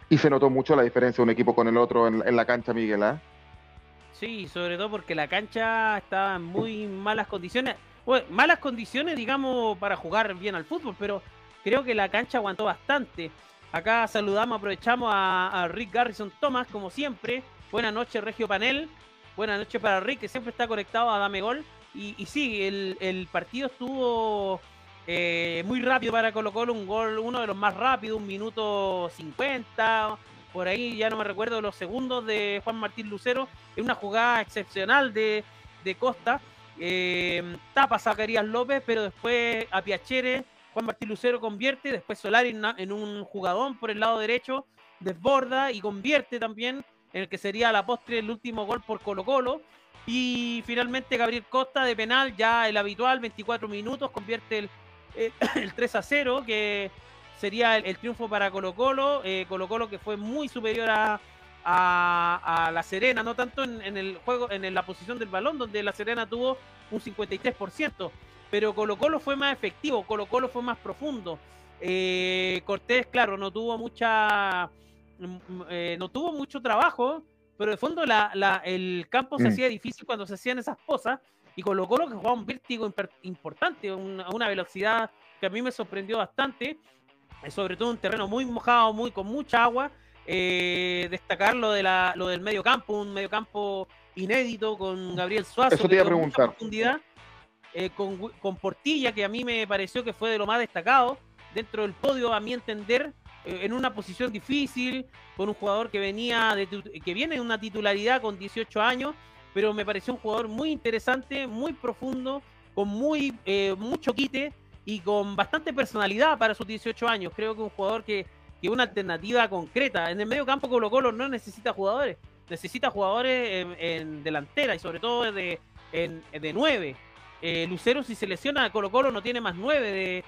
y se notó mucho la diferencia de un equipo con el otro en, la cancha, Miguel. ¿ah? Sí, sobre todo porque la cancha estaba en muy malas condiciones. malas condiciones, digamos, para jugar bien al fútbol, pero creo que la cancha aguantó bastante. Acá saludamos, aprovechamos a, Rick Garrison Thomas, como siempre, Buenas noches, Regio Panel. Buenas noches para Rick, que siempre está conectado a Dame Gol. Y, sí, el, partido estuvo eh, muy rápido para Colo Colo, un gol, uno de los más rápidos, un minuto 50, por ahí ya no me recuerdo los segundos de Juan Martín Lucero, en una jugada excepcional de, Costa. Eh, tapa Zacarías López, pero después a Piachere, Juan Martín Lucero convierte, después Solari en un jugadón por el lado derecho, desborda y convierte también en el que sería la postre el último gol por Colo Colo. Y finalmente Gabriel Costa de penal, ya el habitual, 24 minutos, convierte el, [laughs] el, 3 a 0, que sería el, triunfo para Colo Colo. Eh, Colo Colo que fue muy superior a, a, La Serena, no tanto en, el juego, en la posición del balón, donde La Serena tuvo un 53%, pero Colo Colo fue más efectivo, Colo Colo fue más profundo. Eh, Cortés, claro, no tuvo mucha Mm, mm, eh, no tuvo mucho trabajo, pero de fondo el campo se mm. hacía difícil cuando se hacían esas cosas y colocó lo que jugaba un vértigo importante, a una, velocidad que a mí me sorprendió bastante, eh, sobre todo un terreno muy mojado, muy con mucha agua. Eh, destacar lo, de la, lo del medio campo, un medio campo inédito con Gabriel Suazo. Eso te iba a preguntar. Profundidad, con, con Portilla, que a mí me pareció que fue de lo más destacado dentro del podio, a mi entender, eh, en una posición difícil, con un jugador que venía de, que viene de una titularidad con 18 años, pero me pareció un jugador muy interesante, muy profundo, con muy eh, mucho quite y con bastante personalidad para sus 18 años. Creo que un jugador que, que una alternativa concreta. En el medio campo Colo Colo no necesita jugadores, necesita jugadores en, delantera y sobre todo de, en, de 9. Eh, Lucero si se lesiona Colo Colo no tiene más 9 de,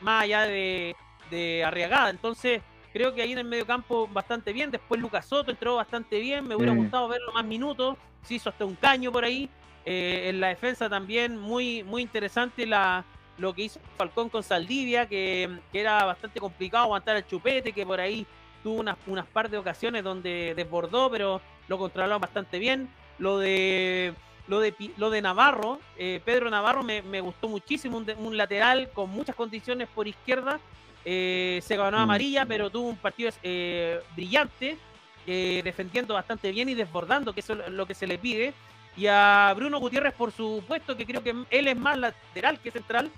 más allá de, de Arriagada. Entonces, creo que ahí en el medio campo bastante bien. Después Lucas Soto entró bastante bien. Me hubiera gustado verlo más minutos. Se hizo hasta un caño por ahí. Eh, en la defensa también muy, muy interesante la, lo que hizo Falcón con Saldivia, que, era bastante complicado aguantar el chupete, que por ahí tuvo unas, unas par de ocasiones donde desbordó, pero lo controlaron bastante bien. Lo de lo de, lo de Navarro, eh, Pedro Navarro me, gustó muchísimo, un, lateral con muchas condiciones por izquierda, eh, se ganó mm. amarilla, pero tuvo un partido eh, brillante, defendiendo bastante bien y desbordando, que eso es lo que se le pide. Y a Bruno Gutiérrez, por supuesto, que creo que él es más lateral que central,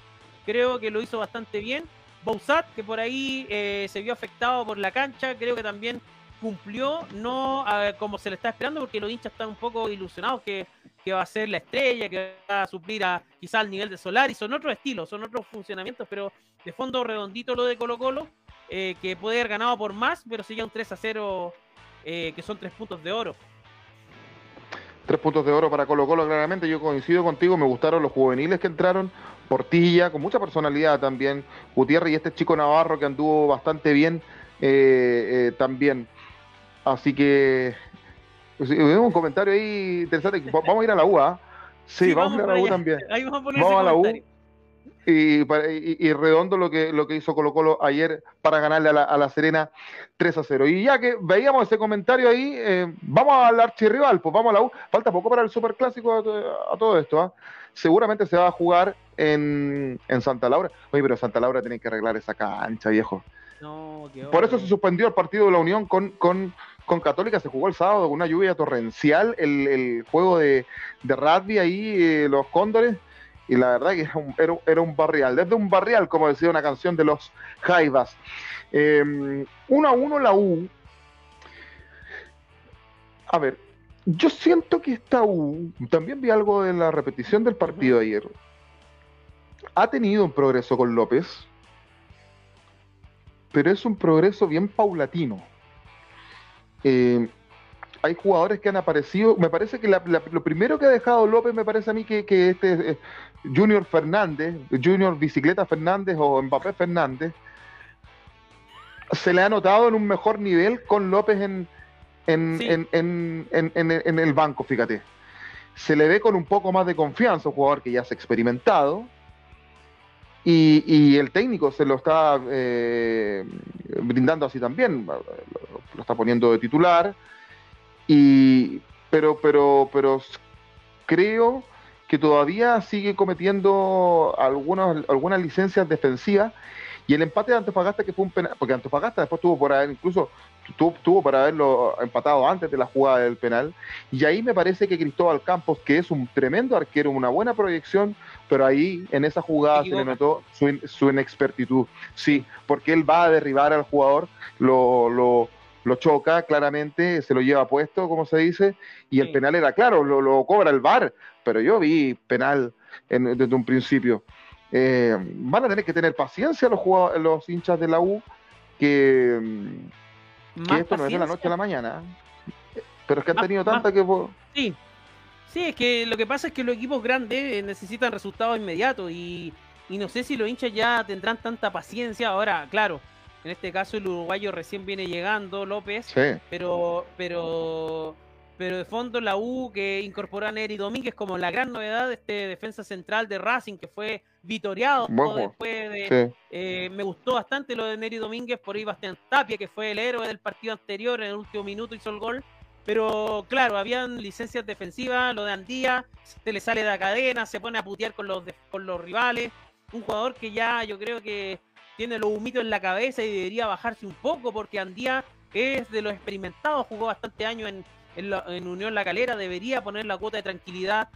creo que lo hizo bastante bien. Bouzat, que por ahí se vio afectado por la cancha, creo que también cumplió, no como se le está esperando, porque los hinchas están un poco ilusionados que, que, va a ser la estrella, que va a suplir a quizá al nivel de Solar, y son otros estilos, son otros funcionamientos, pero de fondo redondito lo de Colo Colo, eh, que puede haber ganado por más, pero sigue un 3 a 0, eh, que son tres puntos de oro. Tres puntos de oro para Colo Colo, claramente. Yo coincido contigo, me gustaron los juveniles que entraron. Portilla, con mucha personalidad también. Gutiérrez y este chico Navarro que anduvo bastante bien eh, también. Así que pues, un comentario ahí interesante. Vamos a ir a la U, ¿ah? Sí, vamos, a ir a la U también. vamos, a, la U. Y, redondo lo que, lo que hizo Colo Colo ayer para ganarle a la, Serena 3 a 0. Y ya que veíamos ese comentario ahí, eh, vamos al archirrival, pues vamos a la U. Falta poco para el superclásico a, a todo esto. ¿ah? Seguramente se va a jugar en, en, Santa Laura. Oye, pero Santa Laura tiene que arreglar esa cancha, viejo. Por eso se suspendió el partido de la Unión con, con con Católica se jugó el sábado con una lluvia torrencial, el, juego de, rugby ahí, eh, los cóndores, y la verdad que era un, barrial, desde un barrial, como decía una canción de los Jaivas. Em, uno a uno la U. A ver, yo siento que esta U, también vi algo de la repetición del partido ayer, ha tenido un progreso con López, pero es un progreso bien paulatino. Eh, hay jugadores que han aparecido. Me parece que lo primero que ha dejado López, me parece a mí que, este eh, Junior Fernández, Junior Bicicleta Fernández o Mbappé Fernández, se le ha notado en un mejor nivel con López en, en, en, el banco, fíjate. Se le ve con un poco más de confianza, un jugador que ya se ha experimentado. Y, el técnico se lo está eh, brindando así también lo está poniendo de titular. Y, pero, pero, pero creo que todavía sigue cometiendo algunas, algunas licencias defensivas. Y el empate de Antofagasta, que fue un penal, porque Antofagasta después tuvo por haber, incluso tuvo, tuvo para haberlo empatado antes de la jugada del penal. Y ahí me parece que Cristóbal Campos, que es un tremendo arquero, una buena proyección, pero ahí en esa jugada se le notó su, su inexpertitud. Sí, porque él va a derribar al jugador, lo, lo lo choca claramente, se lo lleva puesto, como se dice, y el penal era claro, lo, cobra el VAR, pero yo vi penal desde un principio. Eh, van a tener que tener paciencia los, los hinchas de la U, que, esto no es de la noche a la mañana, pero es que han tenido tanta que... Sí. sí, es que lo que pasa es que los equipos grandes eh, necesitan resultados inmediatos y, y no sé si los hinchas ya tendrán tanta paciencia. Ahora, claro, en este caso el uruguayo recién viene llegando, López, pero, pero, pero de fondo la U que incorporó a Neri Domínguez como la gran novedad de este defensa central de Racing que fue vitoriado después de... Eh, me gustó bastante lo de Neri Domínguez, por ahí Bastián Tapia, que fue el héroe del partido anterior, en el último minuto hizo el gol. Pero claro, habían licencias defensivas, lo de Andía, se le sale de la cadena, se pone a putear con los, con los rivales. Un jugador que ya yo creo que tiene los humitos en la cabeza y debería bajarse un poco porque Andía es de los experimentados, jugó bastante años en, en, Unión La Calera, debería poner la cuota de tranquilidad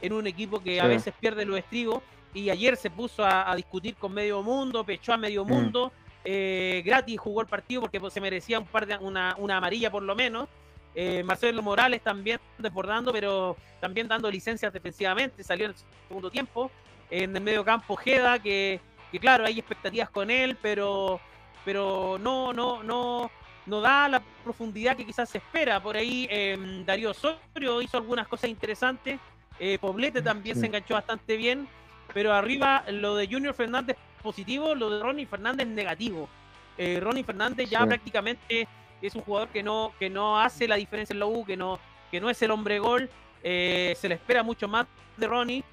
en un equipo que a veces pierde los estribos y ayer se puso a, discutir con medio mundo, pechó a medio mm. mundo, eh, gratis jugó el partido porque se merecía un par de, una, una amarilla por lo menos. Eh, Marcelo Morales también desbordando, pero también dando licencias defensivamente, salió en el segundo tiempo. En el medio campo Jeda, que que claro, hay expectativas con él, pero, pero no, no, no, no da la profundidad que quizás se espera. Por ahí eh, Darío Osorio hizo algunas cosas interesantes, eh, Poblete también se enganchó bastante bien, pero arriba lo de Junior Fernández positivo, lo de Ronnie Fernández negativo. Eh, Ronnie Fernández ya prácticamente es un jugador que no, que no hace la diferencia en la U, que no, que no es el hombre gol, eh, se le espera mucho más de Ronnie.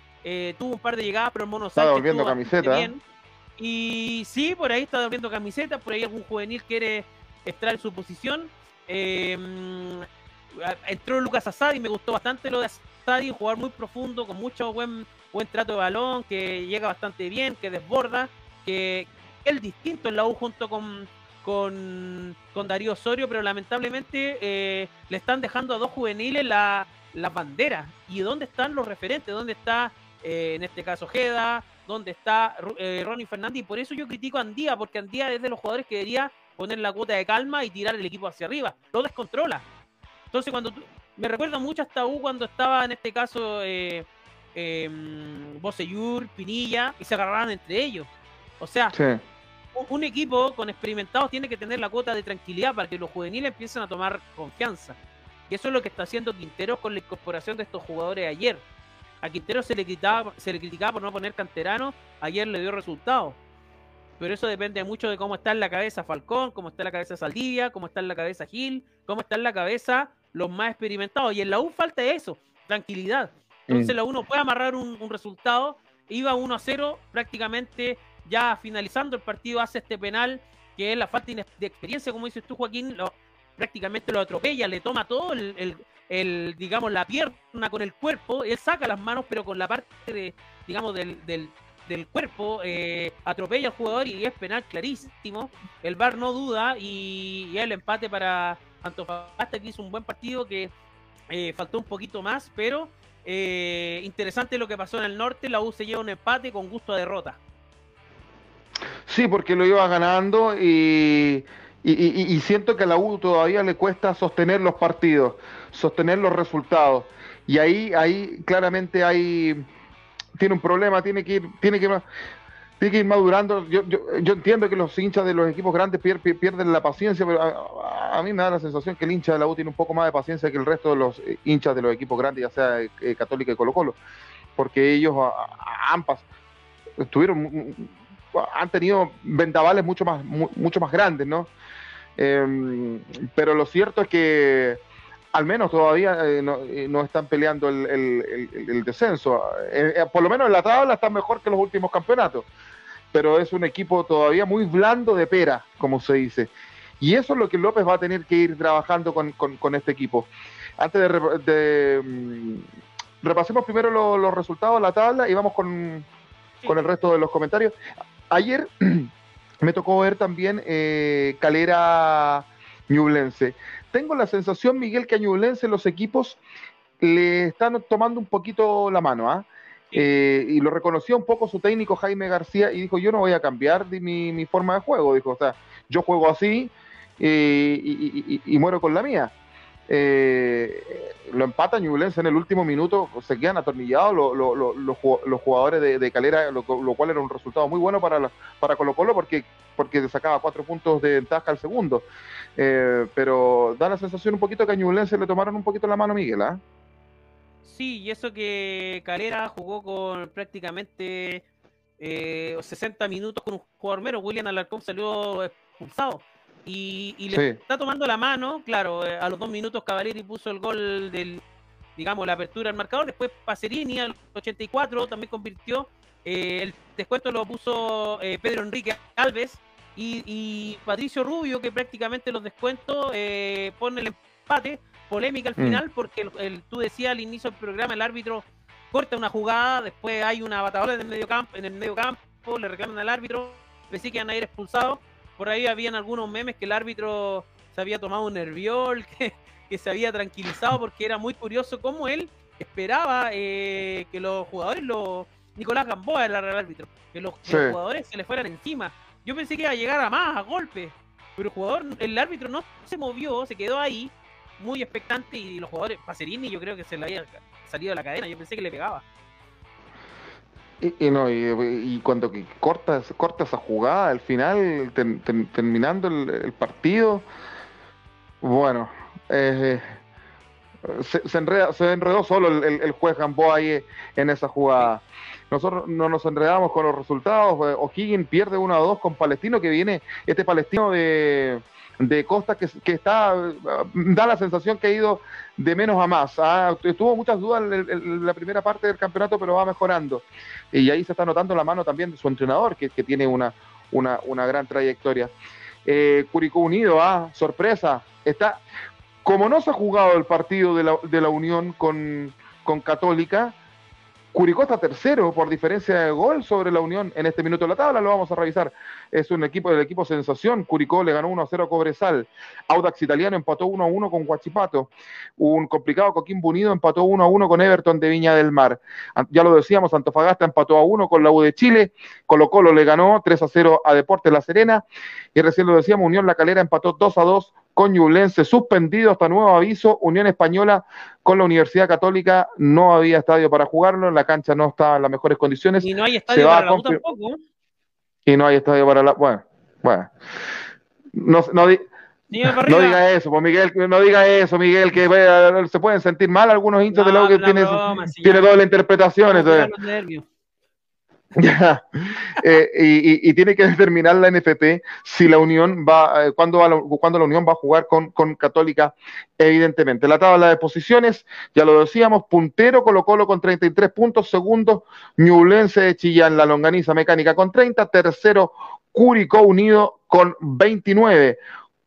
tuvo un par de llegadas, pero el Mono Está volviendo camiseta. Bien. Y sí, por ahí está abriendo camisetas, por ahí algún juvenil quiere estar en su posición. Em, entró Lucas Asadi, me gustó bastante lo de Asadi, un jugador muy profundo, con mucho buen, buen trato de balón, que llega bastante bien, que desborda, que es distinto en la U junto con, con, con Darío Osorio, pero lamentablemente eh, le están dejando a dos juveniles la, las banderas. ¿Y dónde están los referentes? ¿Dónde está, eh, en este caso, Jeda? ¿Dónde está eh, Ronnie Fernández? Y por eso yo critico a Andía, porque Andía es de los jugadores que debería poner la cuota de calma y tirar el equipo hacia arriba. Lo descontrola. Entonces, cuando me recuerda mucho hasta U cuando estaba en este caso eh, eh, Pinilla, y se agarraban entre ellos. O sea, un, equipo con experimentados tiene que tener la cuota de tranquilidad para que los juveniles empiecen a tomar confianza. Y eso es lo que está haciendo Quintero con la incorporación de estos jugadores ayer. A Quintero se le, criticaba, se le criticaba por no poner canterano, ayer le dio resultados pero eso depende mucho de cómo está en la cabeza Falcón, cómo está en la cabeza Saldivia, cómo está en la cabeza Gil, cómo está en la cabeza los más experimentados. Y en la U falta eso, tranquilidad. Entonces mm. la U no puede amarrar un, resultado. Iba 1 a 0, prácticamente ya finalizando el partido, hace este penal, que es la falta de experiencia, como dices tú, Joaquín, lo, prácticamente lo atropella, le toma todo el, digamos, la pierna con el cuerpo, él saca las manos, pero con la parte, de, digamos, del, del cuerpo, eh, atropella al jugador y es penal clarísimo. El VAR no duda y, el empate para Antofagasta que hizo un buen partido que eh, faltó un poquito más, pero eh, interesante lo que pasó en el norte, la U se lleva un empate con gusto a derrota. Sí, porque lo iba ganando y, y, siento que a la U todavía le cuesta sostener los partidos, sostener los resultados. Y ahí, ahí claramente hay tiene un problema, tiene que ir, tiene que, tiene que ir madurando. Yo, yo, yo entiendo que los hinchas de los equipos grandes pierden la paciencia, pero a, mí me da la sensación que el hincha de la U tiene un poco más de paciencia que el resto de los eh, hinchas de los equipos grandes, ya sea eh, Católica y Colo Colo, porque ellos AMPAS tuvieron han tenido vendavales mucho más mucho más grandes, ¿no? Em, pero lo cierto es que al menos todavía eh, eh, no, están peleando el, descenso. Eh, por lo menos en la tabla están mejor que los últimos campeonatos, pero es un equipo todavía muy blando de pera, como se dice. Y eso es lo que López va a tener que ir trabajando con, este equipo. Antes de, mm, repasemos primero los resultados de la tabla y vamos con, el resto de los comentarios. Ayer [clears throat] me tocó ver también Calera Ñublense tengo la sensación, Miguel, que a Ñublense los equipos le están tomando un poquito la mano, ¿ah? Eh, y lo reconoció un poco su técnico Jaime García y dijo, yo no voy a cambiar de mi, forma de juego, dijo, o sea, yo juego así eh, y, muero con la mía. Eh, lo empata Ñublense en el último minuto, se quedan atornillados los jugadores de, Calera, lo, cual era un resultado muy bueno para, para Colo Colo porque, porque sacaba cuatro puntos de ventaja al segundo. Eh, pero da la sensación un poquito que a Ñublense le tomaron un poquito la mano Miguel, ¿ah? Sí, y eso que Calera jugó con prácticamente 60 eh, minutos con un jugador menos. William Alarcón salió expulsado. Y, le está tomando la mano, claro, eh, a los dos minutos Cavalieri puso el gol del, digamos, la apertura del marcador. Después Pacerini al 84 también convirtió. el descuento lo puso Pedro Enrique Alves y, Patricio Rubio, que prácticamente los descuentos eh, pone el empate, polémica al mm. final, porque el, tú decías al inicio del programa, el árbitro corta una jugada, después hay una batalla en el medio campo, en el medio campo le reclaman al árbitro, pensé que iban a ir expulsados, por ahí habían algunos memes que el árbitro se había tomado un nerviol, [laughs] que, que se había tranquilizado porque era muy curioso cómo él esperaba eh, que los jugadores, los Nicolás Gamboa era el árbitro, que los, jugadores se le fueran encima. Yo pensé que iba a llegar a más, a golpe. Pero el jugador, el árbitro no se movió, se quedó ahí, muy expectante. Y los jugadores, Pacerini, yo creo que se le había salido de la cadena. Yo pensé que le pegaba. Y, no, y, cuando corta, corta esa jugada al final, terminando el, partido, bueno, eh, se, se, enredó solo el, el, juez Gamboa ahí en esa jugada. Nosotros no nos enredamos con los resultados. Eh, O'Higgins pierde 1 a 2 con Palestino, que viene este palestino de, Costa que, está, da la sensación que ha ido de menos a más. ¿ah? tuvo muchas dudas en, la primera parte del campeonato, pero va mejorando. Y ahí se está notando la mano también de su entrenador, que, tiene una, una, gran trayectoria. Eh, Curicó Unido, ah, sorpresa, está como no se ha jugado el partido de la, de la Unión con, con Católica, Curicó está tercero por diferencia de gol sobre la Unión en este minuto de la tabla, lo vamos a revisar. Es un equipo del equipo sensación. Curicó le ganó 1 a 0 a Cobresal. Audax Italiano empató 1 a 1 con Huachipato. Un complicado Coquimbo Unido empató 1 a 1 con Everton de Viña del Mar. Ya lo decíamos, Antofagasta empató a 1 con la U de Chile. Colo Colo le ganó 3 a 0 a Deportes La Serena. Y recién lo decíamos, Unión La Calera empató 2 a 2 con suspendido hasta nuevo aviso. Unión Española con la Universidad Católica no había estadio para jugarlo, la cancha no estaba en las mejores condiciones. Y no hay estadio para la U tampoco. Y no hay estadio para la. Bueno, bueno. No, no, diga eso, pues Miguel, no diga eso, Miguel, que se pueden sentir mal algunos hinchas de la U que tiene, tiene doble interpretación. Ya. [laughs] Eh, y, tiene que determinar la NFP si la Unión va, eh, cuando, la, Unión va a jugar con, Católica, evidentemente. La tabla de posiciones, ya lo decíamos, puntero Colo Colo con 33 puntos, segundo Ñublense de Chillán, la longaniza mecánica con 30, tercero Curicó Unido con 29.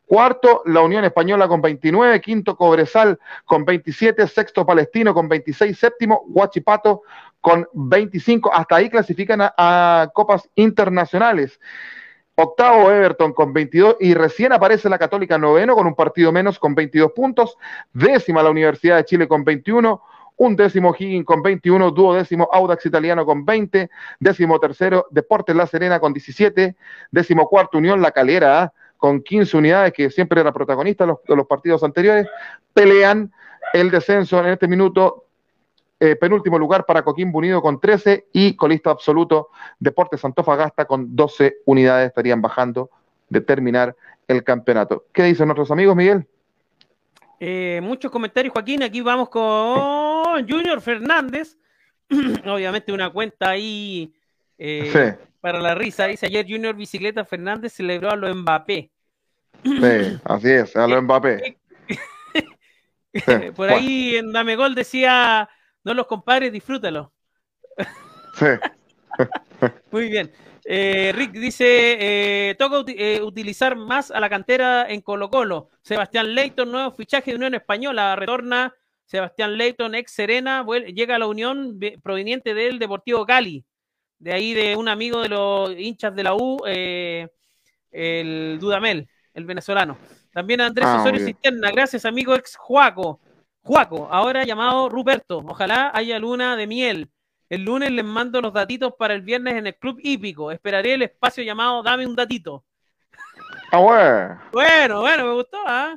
Cuarto, la Unión Española con 29, quinto Cobresal con 27, sexto Palestino con 26, séptimo Huachipato con 25. Hasta ahí clasifican a, copas internacionales. Octavo Everton con 22 y recién aparece la Católica noveno con un partido menos con 22 puntos. Décima la Universidad de Chile con 21. Un décimo Higgins con 21, duodécimo Audax Italiano con 20, décimo tercero Deportes La Serena con 17, décimo cuarto Unión La Calera con 15 unidades, que siempre era protagonista de los partidos anteriores, pelean el descenso en este minuto eh, penúltimo lugar para Coquimbo Unido con 13 y colista absoluto Deportes Antofagasta con 12 unidades estarían bajando de terminar el campeonato. ¿Qué dicen nuestros amigos, Miguel? Eh, muchos comentarios, Joaquín. Aquí vamos con Junior Fernández. [clears throat] Obviamente una cuenta ahí eh, para la risa. Dice ayer Junior Bicicleta Fernández celebró a lo Mbappé. Sí, así es, a lo [laughs] Mbappé. [laughs] Por ahí en Dame Gol decía no los compares, disfrútalo. Sí. [laughs] Muy bien. Eh, Rick dice, eh, toca eh, utilizar más a la cantera en Colo Colo. Sebastián Leighton, nuevo fichaje de Unión Española, retorna Sebastián Leighton, ex Serena, llega a la Unión proveniente del Deportivo Cali, de ahí de un amigo de los hinchas de la U, el Dudamel, el venezolano. También Andrés ah, Osorio Cisterna, gracias amigo ex Juaco. Juaco, ahora llamado Ruperto. Ojalá haya luna de miel. El lunes les mando los datitos para el viernes en el Club Hípico. Esperaré el espacio llamado Dame un datito. Ah, bueno. Bueno, bueno, me gustó, ¿ah?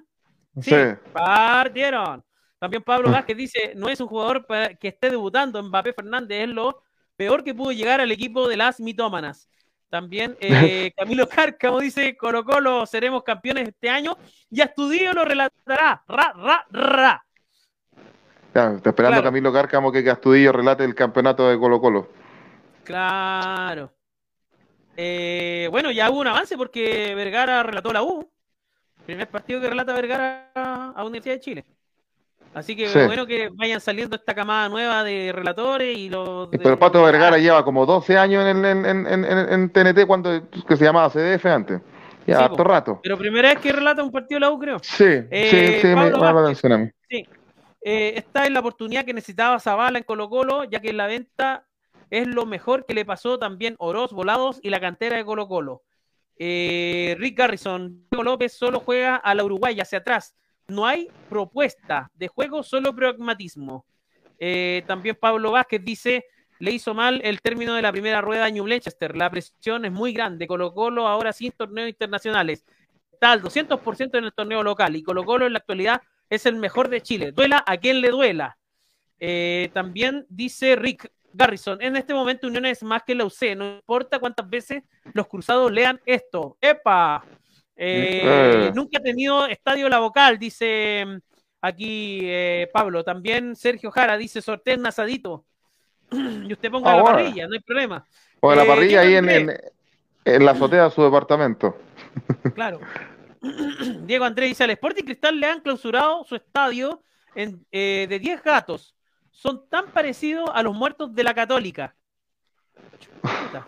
Sí, partieron. También Pablo mm. Vázquez dice, no es un jugador que esté debutando. Mbappé Fernández es lo peor que pudo llegar al equipo de las mitómanas. También [laughs] eh, Camilo Cárcamo dice, Colo Colo seremos campeones este año y Astudillo lo relatará. Ra, ra, ra está esperando Camilo Cárcamo que Castudillo relate el campeonato de Colo Colo. Claro. Eh, bueno, ya hubo un avance porque Vergara relató la U. Primer partido que relata Vergara a Universidad de Chile. Así que bueno que vayan saliendo esta camada nueva de relatores y los... Pero Pato Vergara lleva como 12 años en, en, TNT cuando que se llamaba CDF antes. Ya, harto rato. Pero primera vez que relata un partido de la U, creo. Sí, sí, eh, sí, me, me, a mí. Sí, eh, esta es la oportunidad que necesitaba Zavala en Colo Colo, ya que en la venta es lo mejor que le pasó también Oroz, Volados y la cantera de Colo Colo. Eh, Rick Garrison, Diego López solo juega a la Uruguay hacia atrás. No hay propuesta de juego, solo pragmatismo. Eh, también Pablo Vázquez dice, le hizo mal el término de la primera rueda a New Leicester. La presión es muy grande. Colo Colo ahora sin torneos internacionales. Está al 200% en el torneo local y Colo Colo en la actualidad es el mejor de Chile. Duela a quien le duela. Eh, también dice Rick Garrison, en este momento Unión es más que la UC, no importa cuántas veces los cruzados lean esto. ¡Epa! Eh, eh. Nunca ha tenido estadio la vocal, dice mm, aquí Pablo. También Sergio Jara dice sorteo nasadito. [clears throat] y usted ponga ah, la parrilla, no hay problema. Ponga la parrilla ahí en, en, la azotea de su departamento. Claro. [laughs] [clears throat] Diego Andrés dice, al Sporting Cristal le han clausurado su estadio eh, de 10 gatos. Son tan parecidos a los muertos de la Católica. [laughs]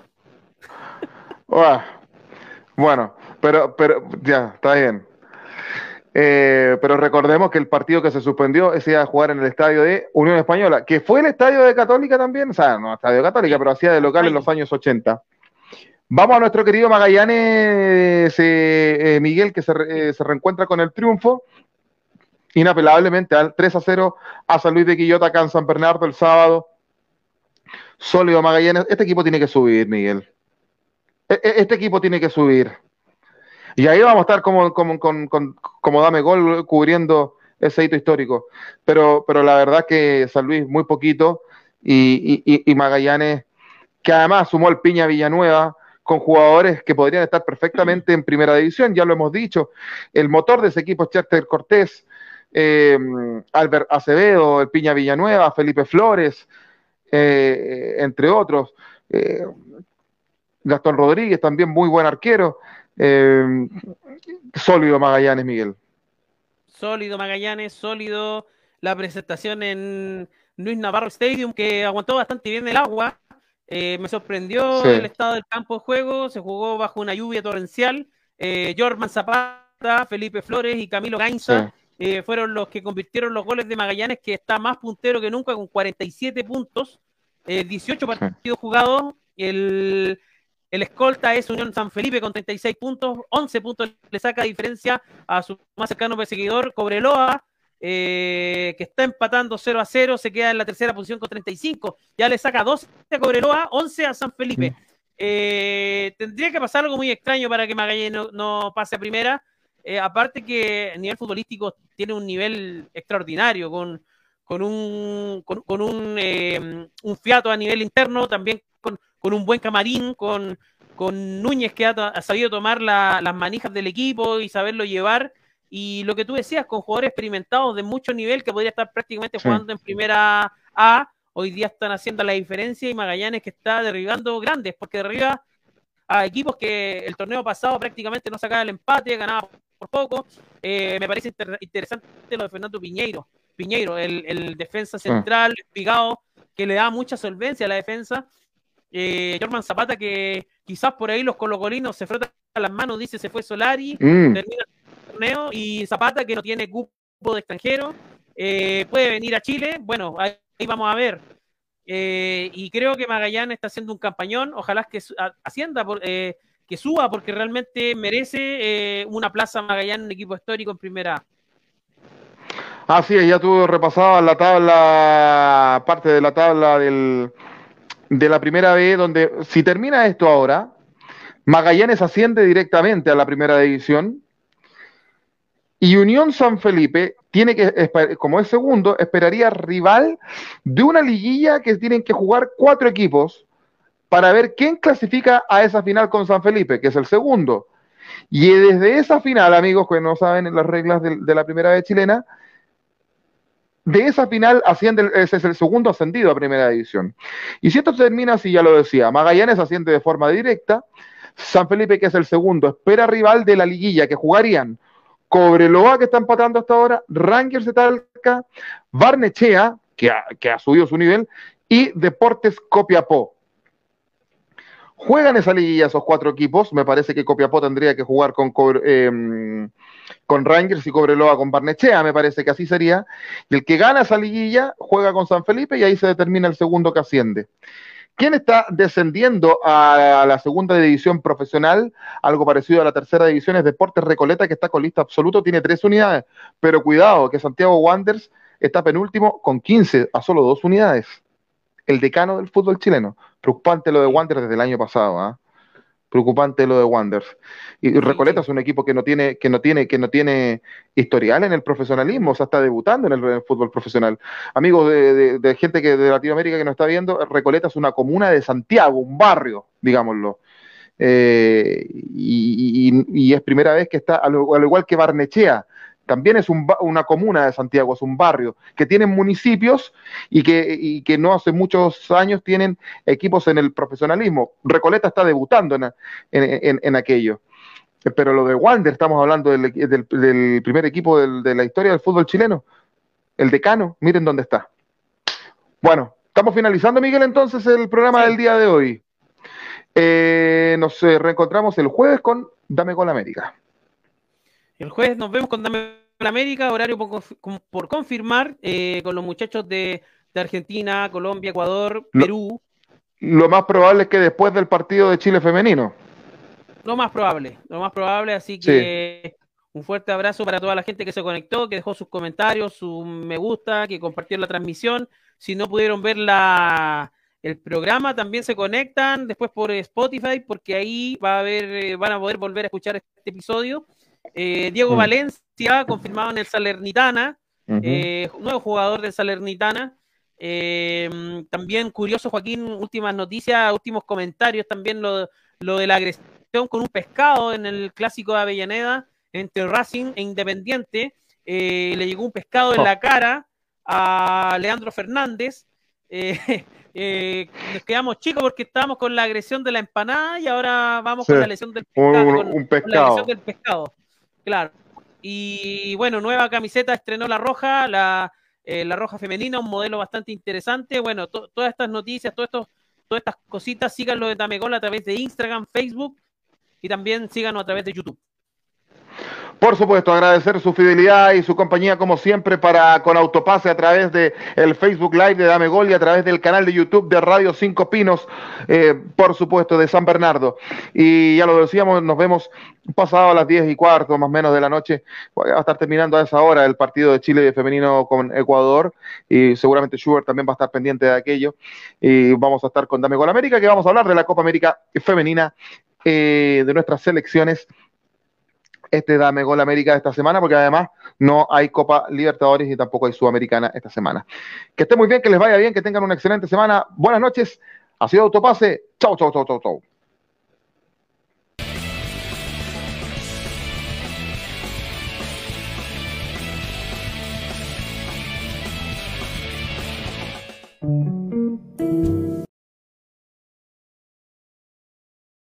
bueno, pero, pero ya, está bien. Eh, pero recordemos que el partido que se suspendió es ir a jugar en el estadio de Unión Española, que fue el estadio de Católica también, o sea, no estadio de Católica, pero hacía de local en los años 80. Vamos a nuestro querido Magallanes, eh, Miguel, que se, se, reencuentra con el triunfo, inapelablemente al 3 a 0 a San Luis de Quillota acá en San Bernardo el sábado. Sólido Magallanes, este equipo tiene que subir, Miguel. E, e, este equipo tiene que subir. Y ahí vamos a estar como, como, como Dame Gol cubriendo ese hito histórico. Pero, pero la verdad que San Luis muy poquito y, y, Magallanes, que además sumó el Piña Villanueva con jugadores que podrían estar perfectamente [clears throat] en primera división, ya lo hemos dicho. El motor de ese equipo es Chester Cortés, eh, Albert Acevedo, el Piña Villanueva, Felipe Flores, eh, entre otros. Eh, Gastón Rodríguez, también muy buen arquero. Sólido Magallanes, Miguel. Sólido Magallanes, sólido la presentación en Luis Navarro Stadium, que aguantó bastante bien el agua. Eh, me sorprendió el estado del campo de juego, se jugó bajo una lluvia torrencial. Eh, Jorman Zapata, Felipe Flores y Camilo Gainza eh, fueron los que convirtieron los goles de Magallanes, que está más puntero que nunca con 47 puntos, 18 partidos jugados. El, el escolta es Unión San Felipe con 36 puntos, 11 puntos le saca diferencia a su más cercano perseguidor, Cobreloa, eh, que está empatando 0 a 0, se queda en la tercera posición con 35, ya le saca 12 a Cobreloa, 11 a San Felipe. Eh, tendría que pasar algo muy extraño para que Magallanes no, pase a primera, eh, aparte que a nivel futbolístico tiene un nivel extraordinario, con, con un, con, un, un fiato a nivel interno, también con un buen camarín, con, con Núñez que ha, sabido tomar las manijas del equipo y saberlo llevar. Y lo que tú decías, con jugadores experimentados de mucho nivel que podría estar prácticamente jugando en primera A, hoy día están haciendo la diferencia y Magallanes que está derribando grandes, porque derriba a equipos que el torneo pasado prácticamente no sacaba el empate, ganaba por poco. Eh, me parece interesante lo de Fernando Piñeiro. Piñeiro, el, el defensa central, espigado, que le da mucha solvencia a la defensa eh, Jorman Zapata, que quizás por ahí los colocolinos se frotan las manos, dice se fue Solari, mm. termina y Zapata, que no tiene cupo de extranjero, eh, puede venir a Chile. Bueno, ahí, vamos a ver. Eh, y creo que Magallanes está haciendo un campañón. Ojalá que Hacienda eh, que suba, porque realmente merece una plaza Magallanes, un equipo histórico en primera Así es, ya tú repasabas la tabla, parte de la tabla del, de la primera B, donde si termina esto ahora, Magallanes asciende directamente a la primera división y Unión San Felipe tiene que, como es segundo, esperaría rival de una liguilla que tienen que jugar cuatro equipos para ver quién clasifica a esa final con San Felipe, que es el segundo. Y desde esa final, amigos que no saben las reglas de, la primera vez chilena, de esa final asciende, ese es el segundo ascendido a primera división. Y si esto termina así, ya lo decía, Magallanes asciende de forma directa, San Felipe, que es el segundo, espera rival de la liguilla que jugarían Cobreloa, que está empatando hasta ahora, Rangers de Talca, Barnechea, que ha, subido su nivel, y Deportes Copiapó. Juegan esa liguilla esos cuatro equipos. Me parece que Copiapó tendría que jugar con, em, con Rangers y Cobreloa con Barnechea. Me parece que así sería. Y el que gana esa liguilla juega con San Felipe y ahí se determina el segundo que asciende. ¿Quién está descendiendo a la segunda división profesional? Algo parecido a la tercera división es Deportes Recoleta, que está con lista absoluto, tiene tres unidades. Pero cuidado, que Santiago Wanderers está penúltimo con 15, a solo dos unidades el decano del fútbol chileno. Preocupante lo de Wanderers desde el año pasado, ¿ah? Preocupante lo de Wanderers. Y Recoleta es un equipo que no tiene, que no tiene, que no tiene historial en el profesionalismo, o sea, está debutando en el, fútbol profesional. Amigos de, gente que de Latinoamérica que nos está viendo, Recoleta es una comuna de Santiago, un barrio, digámoslo. Eh, y, es primera vez que está, al, igual que Barnechea, también es una comuna de Santiago, es un barrio, que tienen municipios y que, que no hace muchos años tienen equipos en el profesionalismo. Recoleta está debutando en, aquello. Pero lo de Wander, estamos hablando del, primer equipo de la historia del fútbol chileno, el decano, miren dónde está. Bueno, estamos finalizando, Miguel, entonces el programa del día de hoy. Eh, nos eh, reencontramos el jueves con Dame con América. El jueves nos vemos con Dame América, horario por, confirmar eh, con los muchachos de, Argentina, Colombia, Ecuador, Perú. Lo más probable es que después del partido de Chile femenino. Lo más probable, lo más probable, así que un fuerte abrazo para toda la gente que se conectó, que dejó sus comentarios, su me gusta, que compartió la transmisión. Si no pudieron ver la, el programa, también se conectan después por Spotify, porque ahí va a haber, eh, van a poder volver a escuchar este episodio. Eh, Diego mm. Valencia, confirmado en el Salernitana, eh, nuevo jugador del Salernitana. también curioso, Joaquín, últimas noticias, últimos comentarios, también lo, lo de la agresión con un pescado en el clásico de Avellaneda entre Racing e Independiente. le llegó un pescado en oh. la cara a Leandro Fernández. Eh, [laughs] eh, nos quedamos chicos porque estábamos con la agresión de la empanada y ahora vamos con la lesión del pescado. Un, pescado. del pescado. Claro. Y bueno, nueva camiseta estrenó la roja, la, eh, la roja femenina, un modelo bastante interesante. Bueno, todas estas noticias, todas estas cositas, síganlo de Tamegol a través de Instagram, Facebook y también síganos a través de YouTube. Por supuesto, agradecer su fidelidad y su compañía como siempre para con Autopase a través de el Facebook Live de Dame Gol y a través del canal de YouTube de Radio Cinco Pinos, eh, por supuesto, de San Bernardo. Y ya lo decíamos, nos vemos pasado a las diez y cuarto más o menos de la noche. Va a estar terminando a esa hora el partido de Chile femenino con Ecuador y seguramente Schubert también va a estar pendiente de aquello. Y vamos a estar con Dame Gol América, que vamos a hablar de la Copa América femenina eh, de nuestras selecciones este Dame Gol América de esta semana, porque además no hay Copa Libertadores y tampoco hay Sudamericana esta semana. Que estén muy bien, que les vaya bien, que tengan una excelente semana. Buenas noches. Ha sido Autopase. Chau, chau, chau, chau, chau.